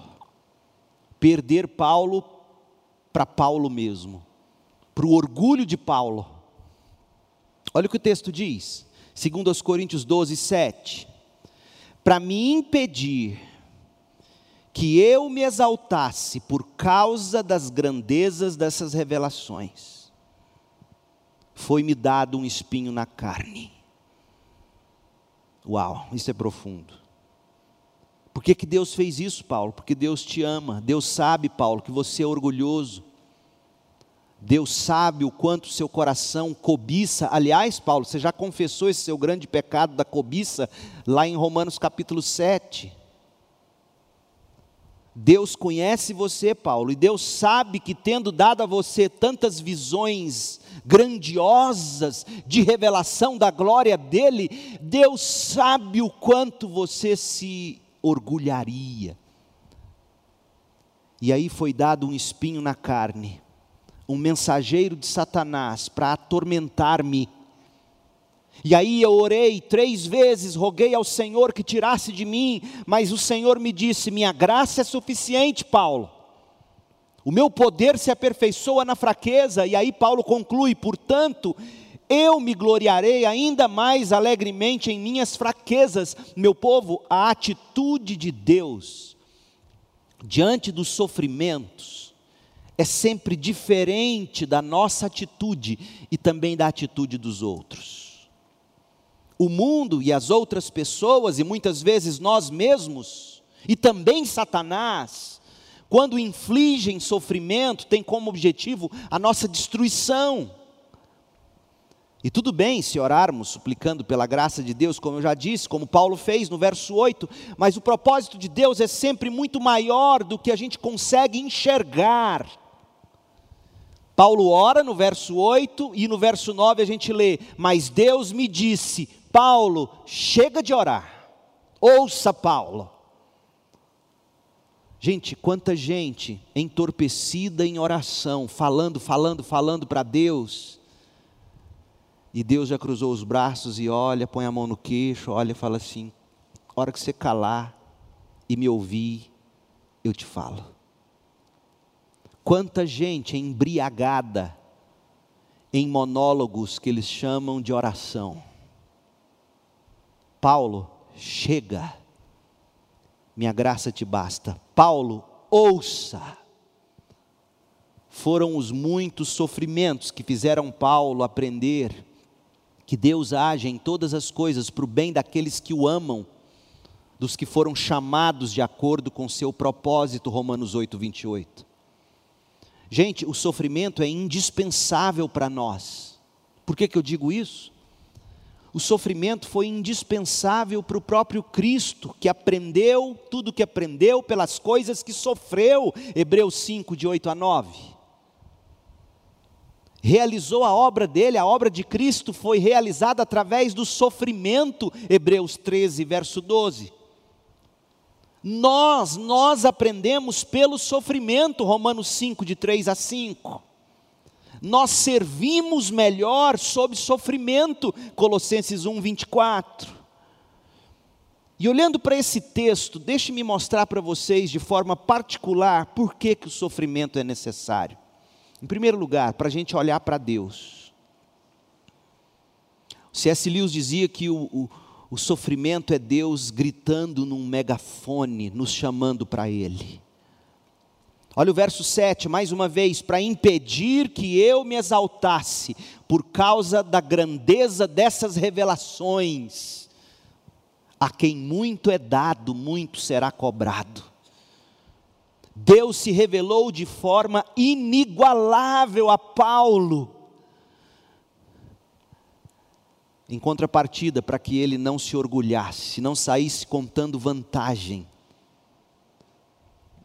Perder Paulo para Paulo mesmo, para o orgulho de Paulo. Olha o que o texto diz, segundo aos Coríntios 12, 7. Para me impedir que eu me exaltasse por causa das grandezas dessas revelações, foi-me dado um espinho na carne Uau, isso é profundo. Por que, que Deus fez isso, Paulo? Porque Deus te ama. Deus sabe, Paulo, que você é orgulhoso. Deus sabe o quanto seu coração cobiça. Aliás, Paulo, você já confessou esse seu grande pecado da cobiça lá em Romanos capítulo 7. Deus conhece você, Paulo, e Deus sabe que, tendo dado a você tantas visões grandiosas de revelação da glória dEle, Deus sabe o quanto você se orgulharia. E aí foi dado um espinho na carne, um mensageiro de Satanás para atormentar-me e aí eu orei três vezes, roguei ao Senhor que tirasse de mim, mas o Senhor me disse: Minha graça é suficiente, Paulo. O meu poder se aperfeiçoa na fraqueza. E aí Paulo conclui: Portanto, eu me gloriarei ainda mais alegremente em minhas fraquezas. Meu povo, a atitude de Deus diante dos sofrimentos é sempre diferente da nossa atitude e também da atitude dos outros o mundo e as outras pessoas, e muitas vezes nós mesmos, e também Satanás, quando infligem sofrimento, tem como objetivo a nossa destruição. E tudo bem se orarmos suplicando pela graça de Deus, como eu já disse, como Paulo fez no verso 8, mas o propósito de Deus é sempre muito maior do que a gente consegue enxergar. Paulo ora no verso 8 e no verso 9 a gente lê: Mas Deus me disse, Paulo, chega de orar. Ouça Paulo. Gente, quanta gente entorpecida em oração, falando, falando, falando para Deus. E Deus já cruzou os braços e olha, põe a mão no queixo, olha e fala assim: hora que você calar e me ouvir, eu te falo. Quanta gente embriagada em monólogos que eles chamam de oração. Paulo, chega, minha graça te basta. Paulo, ouça. Foram os muitos sofrimentos que fizeram Paulo aprender que Deus age em todas as coisas para o bem daqueles que o amam, dos que foram chamados de acordo com seu propósito, Romanos 8, 28. Gente, o sofrimento é indispensável para nós. Por que, que eu digo isso? o sofrimento foi indispensável para o próprio Cristo, que aprendeu tudo o que aprendeu pelas coisas que sofreu, Hebreus 5, de 8 a 9. Realizou a obra dele, a obra de Cristo foi realizada através do sofrimento, Hebreus 13, verso 12. Nós, nós aprendemos pelo sofrimento, Romanos 5, de 3 a 5 nós servimos melhor sob sofrimento, Colossenses 1, 24. E olhando para esse texto, deixe-me mostrar para vocês de forma particular por que, que o sofrimento é necessário. Em primeiro lugar, para a gente olhar para Deus. C.S. Lewis dizia que o, o, o sofrimento é Deus gritando num megafone, nos chamando para Ele. Olha o verso 7, mais uma vez, para impedir que eu me exaltasse por causa da grandeza dessas revelações. A quem muito é dado, muito será cobrado. Deus se revelou de forma inigualável a Paulo. Em contrapartida, para que ele não se orgulhasse, não saísse contando vantagem,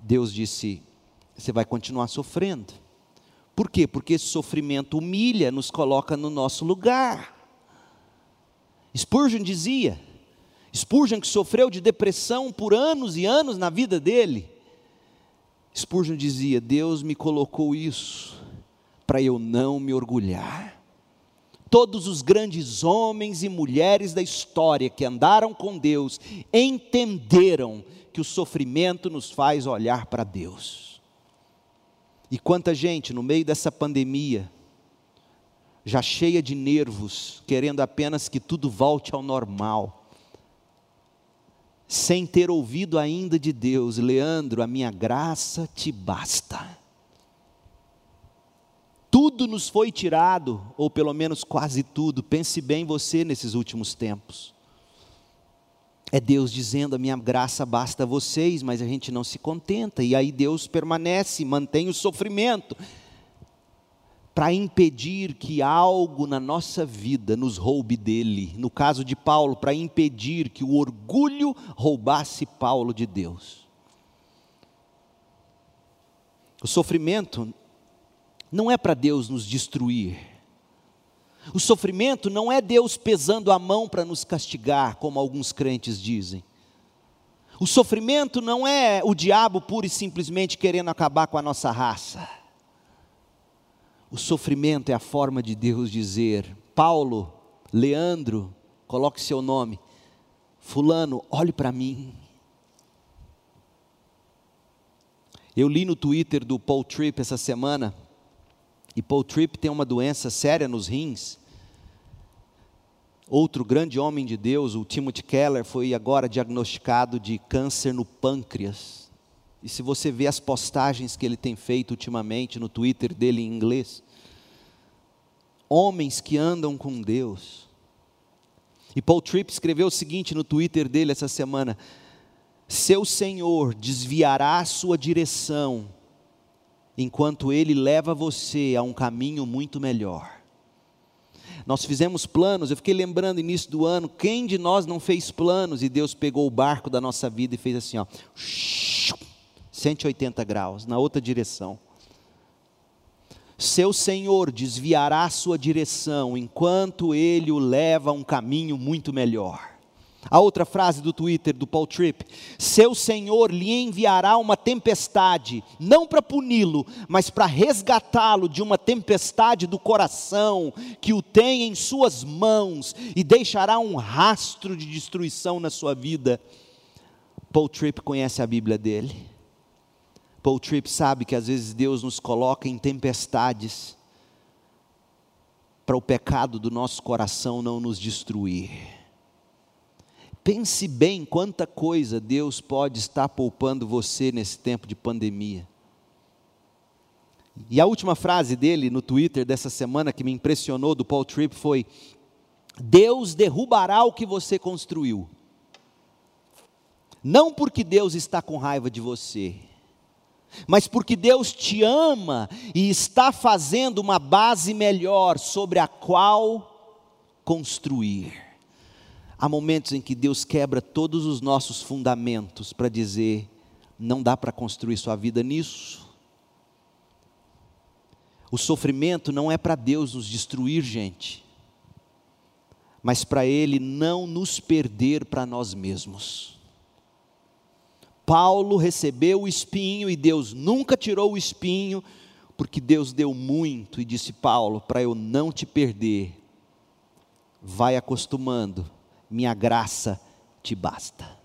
Deus disse: você vai continuar sofrendo. Por quê? Porque esse sofrimento humilha, nos coloca no nosso lugar. Spurgeon dizia, Spurgeon que sofreu de depressão por anos e anos na vida dele, Spurgeon dizia: Deus me colocou isso para eu não me orgulhar. Todos os grandes homens e mulheres da história que andaram com Deus entenderam que o sofrimento nos faz olhar para Deus. E quanta gente no meio dessa pandemia, já cheia de nervos, querendo apenas que tudo volte ao normal, sem ter ouvido ainda de Deus, Leandro, a minha graça te basta. Tudo nos foi tirado, ou pelo menos quase tudo, pense bem você nesses últimos tempos. É Deus dizendo: a minha graça basta a vocês, mas a gente não se contenta, e aí Deus permanece, mantém o sofrimento, para impedir que algo na nossa vida nos roube dele. No caso de Paulo, para impedir que o orgulho roubasse Paulo de Deus. O sofrimento não é para Deus nos destruir. O sofrimento não é Deus pesando a mão para nos castigar, como alguns crentes dizem. O sofrimento não é o diabo pura e simplesmente querendo acabar com a nossa raça. O sofrimento é a forma de Deus dizer: Paulo, Leandro, coloque seu nome, Fulano, olhe para mim. Eu li no Twitter do Paul Tripp essa semana e Paul Tripp tem uma doença séria nos rins. Outro grande homem de Deus, o Timothy Keller, foi agora diagnosticado de câncer no pâncreas. E se você vê as postagens que ele tem feito ultimamente no Twitter dele em inglês, homens que andam com Deus. E Paul Tripp escreveu o seguinte no Twitter dele essa semana: Seu Senhor desviará a sua direção enquanto Ele leva você a um caminho muito melhor. Nós fizemos planos, eu fiquei lembrando início do ano, quem de nós não fez planos e Deus pegou o barco da nossa vida e fez assim, ó, 180 graus, na outra direção. Seu Senhor desviará a sua direção enquanto Ele o leva a um caminho muito melhor. A outra frase do Twitter do Paul Tripp: Seu Senhor lhe enviará uma tempestade, não para puni-lo, mas para resgatá-lo de uma tempestade do coração que o tem em suas mãos e deixará um rastro de destruição na sua vida. Paul Tripp conhece a Bíblia dele. Paul Tripp sabe que às vezes Deus nos coloca em tempestades para o pecado do nosso coração não nos destruir Pense bem quanta coisa Deus pode estar poupando você nesse tempo de pandemia. E a última frase dele no Twitter dessa semana que me impressionou do Paul Tripp foi: Deus derrubará o que você construiu. Não porque Deus está com raiva de você, mas porque Deus te ama e está fazendo uma base melhor sobre a qual construir. Há momentos em que Deus quebra todos os nossos fundamentos para dizer: não dá para construir sua vida nisso. O sofrimento não é para Deus nos destruir, gente, mas para Ele não nos perder para nós mesmos. Paulo recebeu o espinho e Deus nunca tirou o espinho, porque Deus deu muito e disse: Paulo, para eu não te perder, vai acostumando minha graça te basta.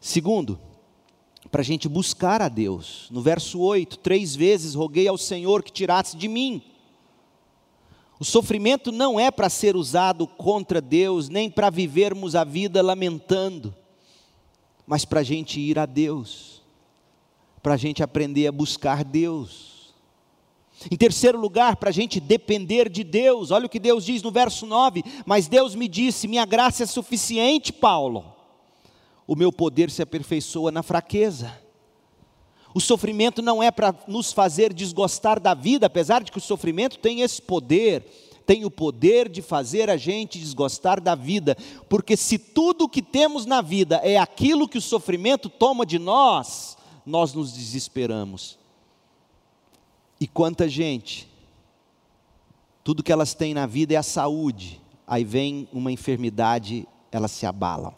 Segundo, para a gente buscar a Deus. No verso 8, três vezes roguei ao Senhor que tirasse de mim. O sofrimento não é para ser usado contra Deus, nem para vivermos a vida lamentando, mas para a gente ir a Deus, para a gente aprender a buscar Deus. Em terceiro lugar, para a gente depender de Deus, olha o que Deus diz no verso 9: Mas Deus me disse: Minha graça é suficiente, Paulo, o meu poder se aperfeiçoa na fraqueza. O sofrimento não é para nos fazer desgostar da vida, apesar de que o sofrimento tem esse poder, tem o poder de fazer a gente desgostar da vida, porque se tudo o que temos na vida é aquilo que o sofrimento toma de nós, nós nos desesperamos. E quanta gente, tudo que elas têm na vida é a saúde, aí vem uma enfermidade, elas se abalam.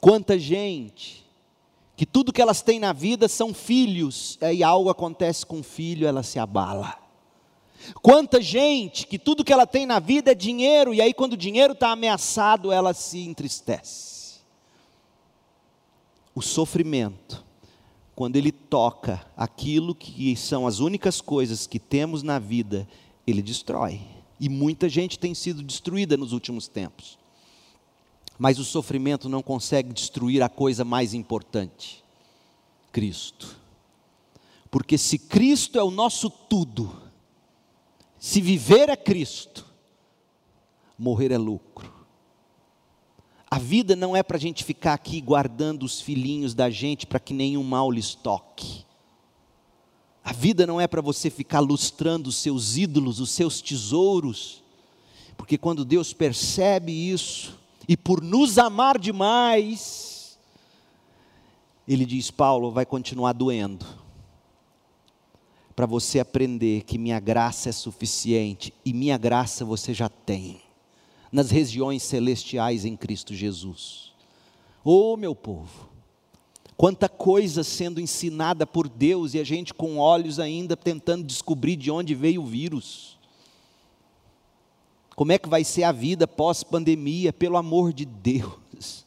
Quanta gente, que tudo que elas têm na vida são filhos, aí algo acontece com o filho, ela se abala. Quanta gente? Que tudo que ela tem na vida é dinheiro, e aí quando o dinheiro está ameaçado, ela se entristece. O sofrimento, quando ele toca aquilo que são as únicas coisas que temos na vida, ele destrói. E muita gente tem sido destruída nos últimos tempos. Mas o sofrimento não consegue destruir a coisa mais importante: Cristo. Porque se Cristo é o nosso tudo, se viver é Cristo, morrer é lucro. A vida não é para a gente ficar aqui guardando os filhinhos da gente para que nenhum mal lhes toque. A vida não é para você ficar lustrando os seus ídolos, os seus tesouros, porque quando Deus percebe isso, e por nos amar demais, ele diz: Paulo, vai continuar doendo, para você aprender que minha graça é suficiente, e minha graça você já tem, nas regiões celestiais em Cristo Jesus. Oh, meu povo, quanta coisa sendo ensinada por Deus e a gente com olhos ainda tentando descobrir de onde veio o vírus. Como é que vai ser a vida pós-pandemia? Pelo amor de Deus.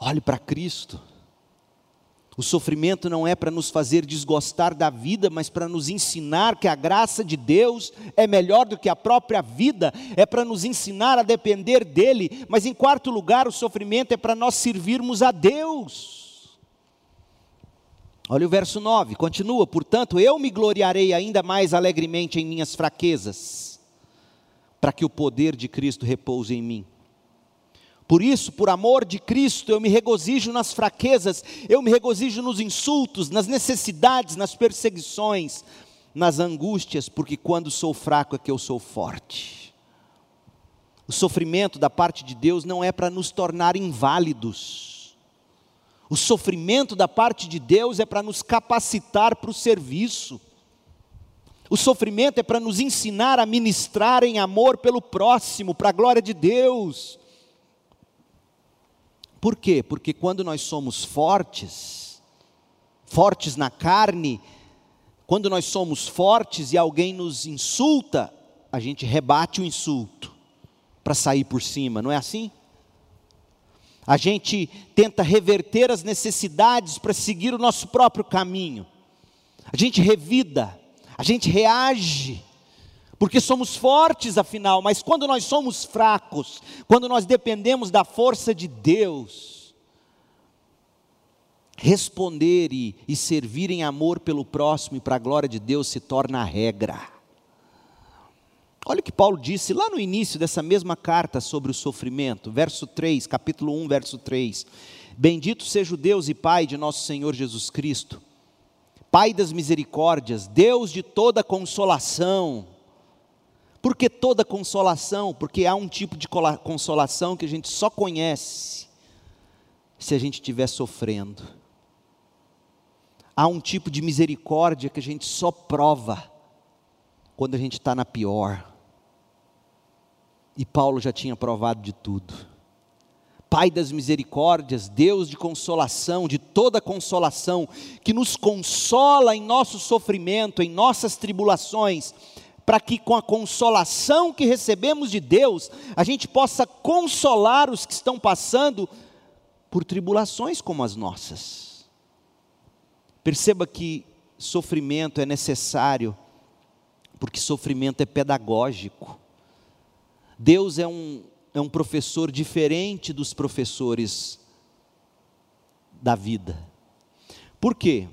Olhe para Cristo. O sofrimento não é para nos fazer desgostar da vida, mas para nos ensinar que a graça de Deus é melhor do que a própria vida, é para nos ensinar a depender dEle, mas em quarto lugar, o sofrimento é para nós servirmos a Deus. Olha o verso 9, continua: portanto, eu me gloriarei ainda mais alegremente em minhas fraquezas para que o poder de Cristo repouse em mim. Por isso, por amor de Cristo, eu me regozijo nas fraquezas, eu me regozijo nos insultos, nas necessidades, nas perseguições, nas angústias, porque quando sou fraco é que eu sou forte. O sofrimento da parte de Deus não é para nos tornar inválidos. O sofrimento da parte de Deus é para nos capacitar para o serviço. O sofrimento é para nos ensinar a ministrar em amor pelo próximo, para a glória de Deus. Por quê? Porque quando nós somos fortes, fortes na carne, quando nós somos fortes e alguém nos insulta, a gente rebate o insulto para sair por cima, não é assim? A gente tenta reverter as necessidades para seguir o nosso próprio caminho. A gente revida, a gente reage, porque somos fortes afinal, mas quando nós somos fracos, quando nós dependemos da força de Deus, responder e, e servir em amor pelo próximo e para a glória de Deus se torna a regra. Olha o que Paulo disse lá no início dessa mesma carta sobre o sofrimento, verso 3, capítulo 1, verso 3. Bendito seja o Deus e Pai de nosso Senhor Jesus Cristo Pai das misericórdias, Deus de toda consolação. Por que toda consolação? Porque há um tipo de consolação que a gente só conhece se a gente estiver sofrendo. Há um tipo de misericórdia que a gente só prova quando a gente está na pior. E Paulo já tinha provado de tudo. Pai das misericórdias, Deus de consolação, de toda consolação, que nos consola em nosso sofrimento, em nossas tribulações, para que com a consolação que recebemos de Deus, a gente possa consolar os que estão passando por tribulações como as nossas. Perceba que sofrimento é necessário, porque sofrimento é pedagógico. Deus é um, é um professor diferente dos professores da vida. Por quê?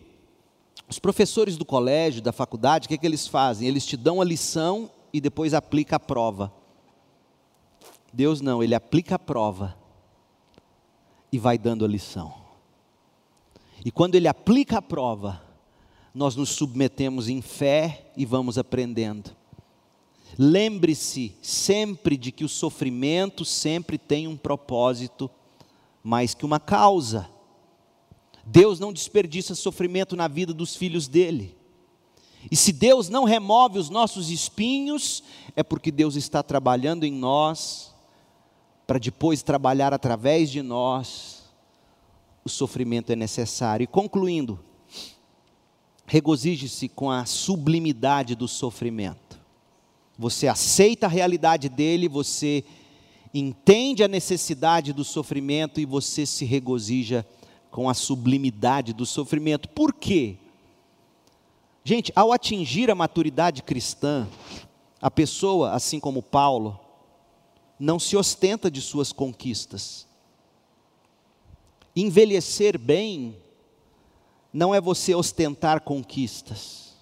Os professores do colégio, da faculdade, o que, é que eles fazem? Eles te dão a lição e depois aplica a prova. Deus não, ele aplica a prova e vai dando a lição. E quando ele aplica a prova, nós nos submetemos em fé e vamos aprendendo. Lembre-se sempre de que o sofrimento sempre tem um propósito mais que uma causa. Deus não desperdiça sofrimento na vida dos filhos dele. E se Deus não remove os nossos espinhos, é porque Deus está trabalhando em nós, para depois trabalhar através de nós. O sofrimento é necessário. E concluindo, regozije-se com a sublimidade do sofrimento. Você aceita a realidade dele, você entende a necessidade do sofrimento e você se regozija com a sublimidade do sofrimento. Por quê? Gente, ao atingir a maturidade cristã, a pessoa, assim como Paulo, não se ostenta de suas conquistas. Envelhecer bem não é você ostentar conquistas.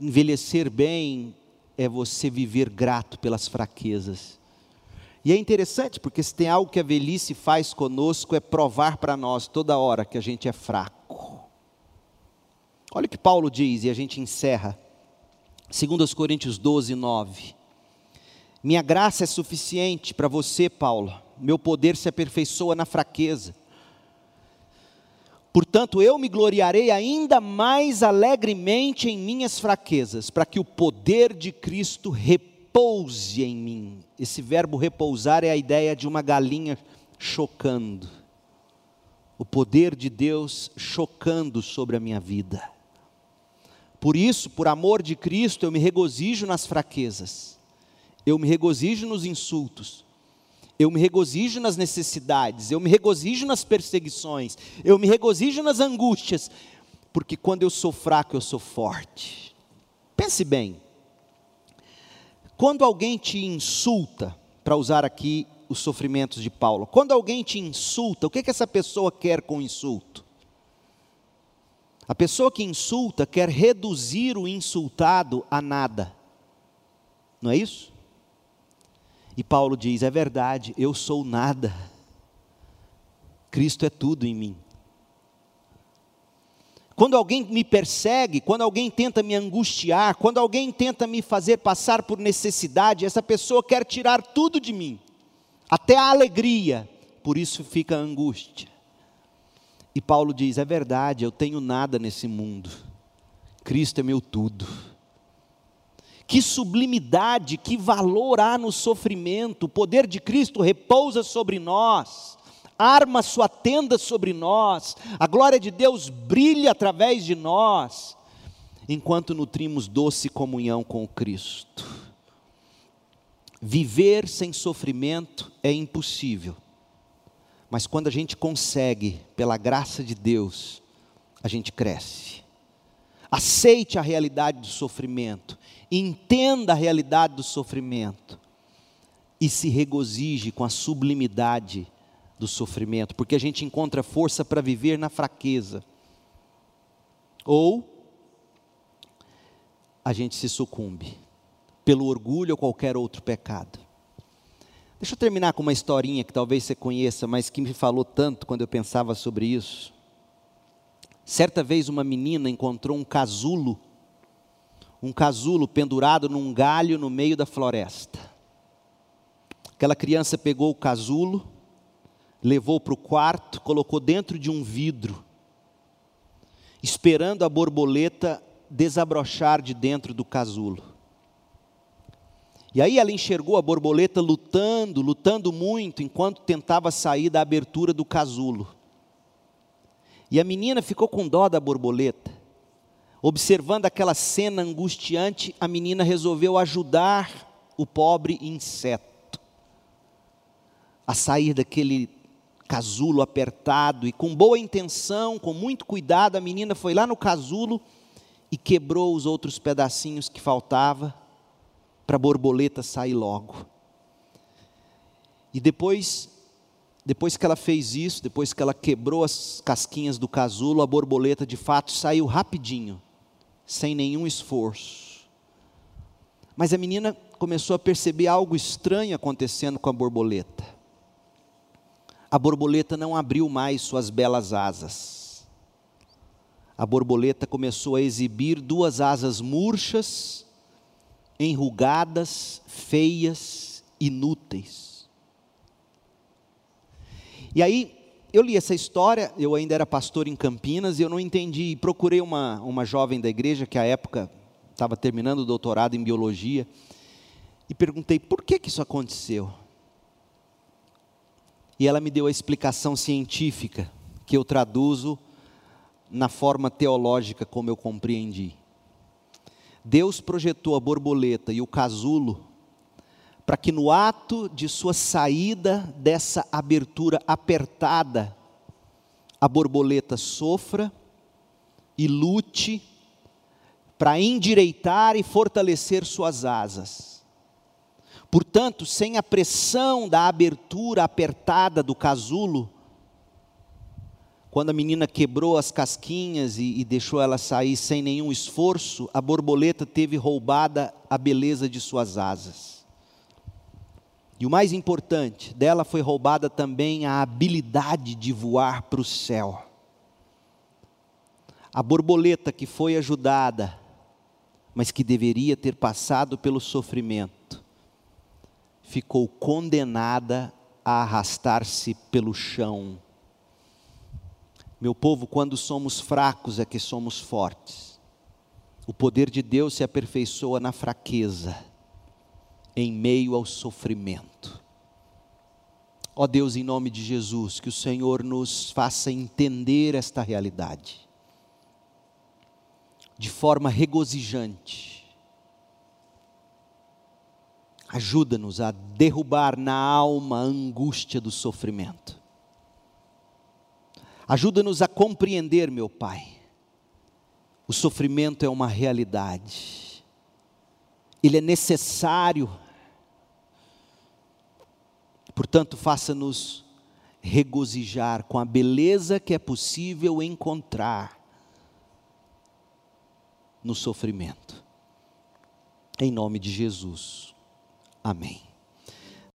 Envelhecer bem é você viver grato pelas fraquezas. E é interessante porque se tem algo que a velhice faz conosco é provar para nós toda hora que a gente é fraco. Olha o que Paulo diz e a gente encerra. 2 Coríntios 12, 9. Minha graça é suficiente para você, Paulo. Meu poder se aperfeiçoa na fraqueza. Portanto, eu me gloriarei ainda mais alegremente em minhas fraquezas, para que o poder de Cristo repouse em mim. Esse verbo repousar é a ideia de uma galinha chocando. O poder de Deus chocando sobre a minha vida. Por isso, por amor de Cristo, eu me regozijo nas fraquezas, eu me regozijo nos insultos, eu me regozijo nas necessidades, eu me regozijo nas perseguições, eu me regozijo nas angústias, porque quando eu sou fraco, eu sou forte. Pense bem, quando alguém te insulta, para usar aqui os sofrimentos de Paulo, quando alguém te insulta, o que, que essa pessoa quer com o insulto? A pessoa que insulta quer reduzir o insultado a nada. Não é isso? E Paulo diz: é verdade, eu sou nada. Cristo é tudo em mim. Quando alguém me persegue, quando alguém tenta me angustiar, quando alguém tenta me fazer passar por necessidade, essa pessoa quer tirar tudo de mim, até a alegria, por isso fica a angústia. E Paulo diz: é verdade, eu tenho nada nesse mundo, Cristo é meu tudo. Que sublimidade, que valor há no sofrimento, o poder de Cristo repousa sobre nós, arma sua tenda sobre nós, a glória de Deus brilha através de nós, enquanto nutrimos doce comunhão com o Cristo. Viver sem sofrimento é impossível mas quando a gente consegue, pela graça de Deus, a gente cresce. Aceite a realidade do sofrimento, entenda a realidade do sofrimento e se regozije com a sublimidade do sofrimento, porque a gente encontra força para viver na fraqueza. Ou a gente se sucumbe pelo orgulho ou qualquer outro pecado. Deixa eu terminar com uma historinha que talvez você conheça, mas que me falou tanto quando eu pensava sobre isso. Certa vez uma menina encontrou um casulo, um casulo pendurado num galho no meio da floresta. Aquela criança pegou o casulo, levou para o quarto, colocou dentro de um vidro, esperando a borboleta desabrochar de dentro do casulo. E aí ela enxergou a borboleta lutando, lutando muito, enquanto tentava sair da abertura do casulo. E a menina ficou com dó da borboleta. Observando aquela cena angustiante, a menina resolveu ajudar o pobre inseto a sair daquele casulo apertado e com boa intenção, com muito cuidado, a menina foi lá no casulo e quebrou os outros pedacinhos que faltava para a borboleta sair logo. E depois, depois que ela fez isso, depois que ela quebrou as casquinhas do casulo, a borboleta de fato saiu rapidinho, sem nenhum esforço. Mas a menina começou a perceber algo estranho acontecendo com a borboleta. A borboleta não abriu mais suas belas asas. a borboleta começou a exibir duas asas murchas, enrugadas, feias, inúteis. E aí, eu li essa história, eu ainda era pastor em Campinas e eu não entendi. Procurei uma, uma jovem da igreja que à época estava terminando o doutorado em biologia e perguntei por que, que isso aconteceu. E ela me deu a explicação científica que eu traduzo na forma teológica como eu compreendi. Deus projetou a borboleta e o casulo para que no ato de sua saída dessa abertura apertada, a borboleta sofra e lute para endireitar e fortalecer suas asas. Portanto, sem a pressão da abertura apertada do casulo, quando a menina quebrou as casquinhas e, e, deixou ela sair sem nenhum esforço, a borboleta teve roubada a beleza de suas asas. E o mais importante, dela foi roubada também a habilidade de voar para o céu. A borboleta que foi ajudada, mas que deveria ter passado pelo sofrimento, ficou condenada a arrastar-se pelo chão. Meu povo, quando somos fracos é que somos fortes. O poder de Deus se aperfeiçoa na fraqueza em meio ao sofrimento. Ó Deus, em nome de Jesus, que o Senhor nos faça entender esta realidade de forma regozijante. Ajuda-nos a derrubar na alma a angústia do sofrimento. Ajuda-nos a compreender, meu Pai, o sofrimento é uma realidade ele é necessário. Portanto, faça-nos regozijar com a beleza que é possível encontrar no sofrimento. Em nome de Jesus. Amém.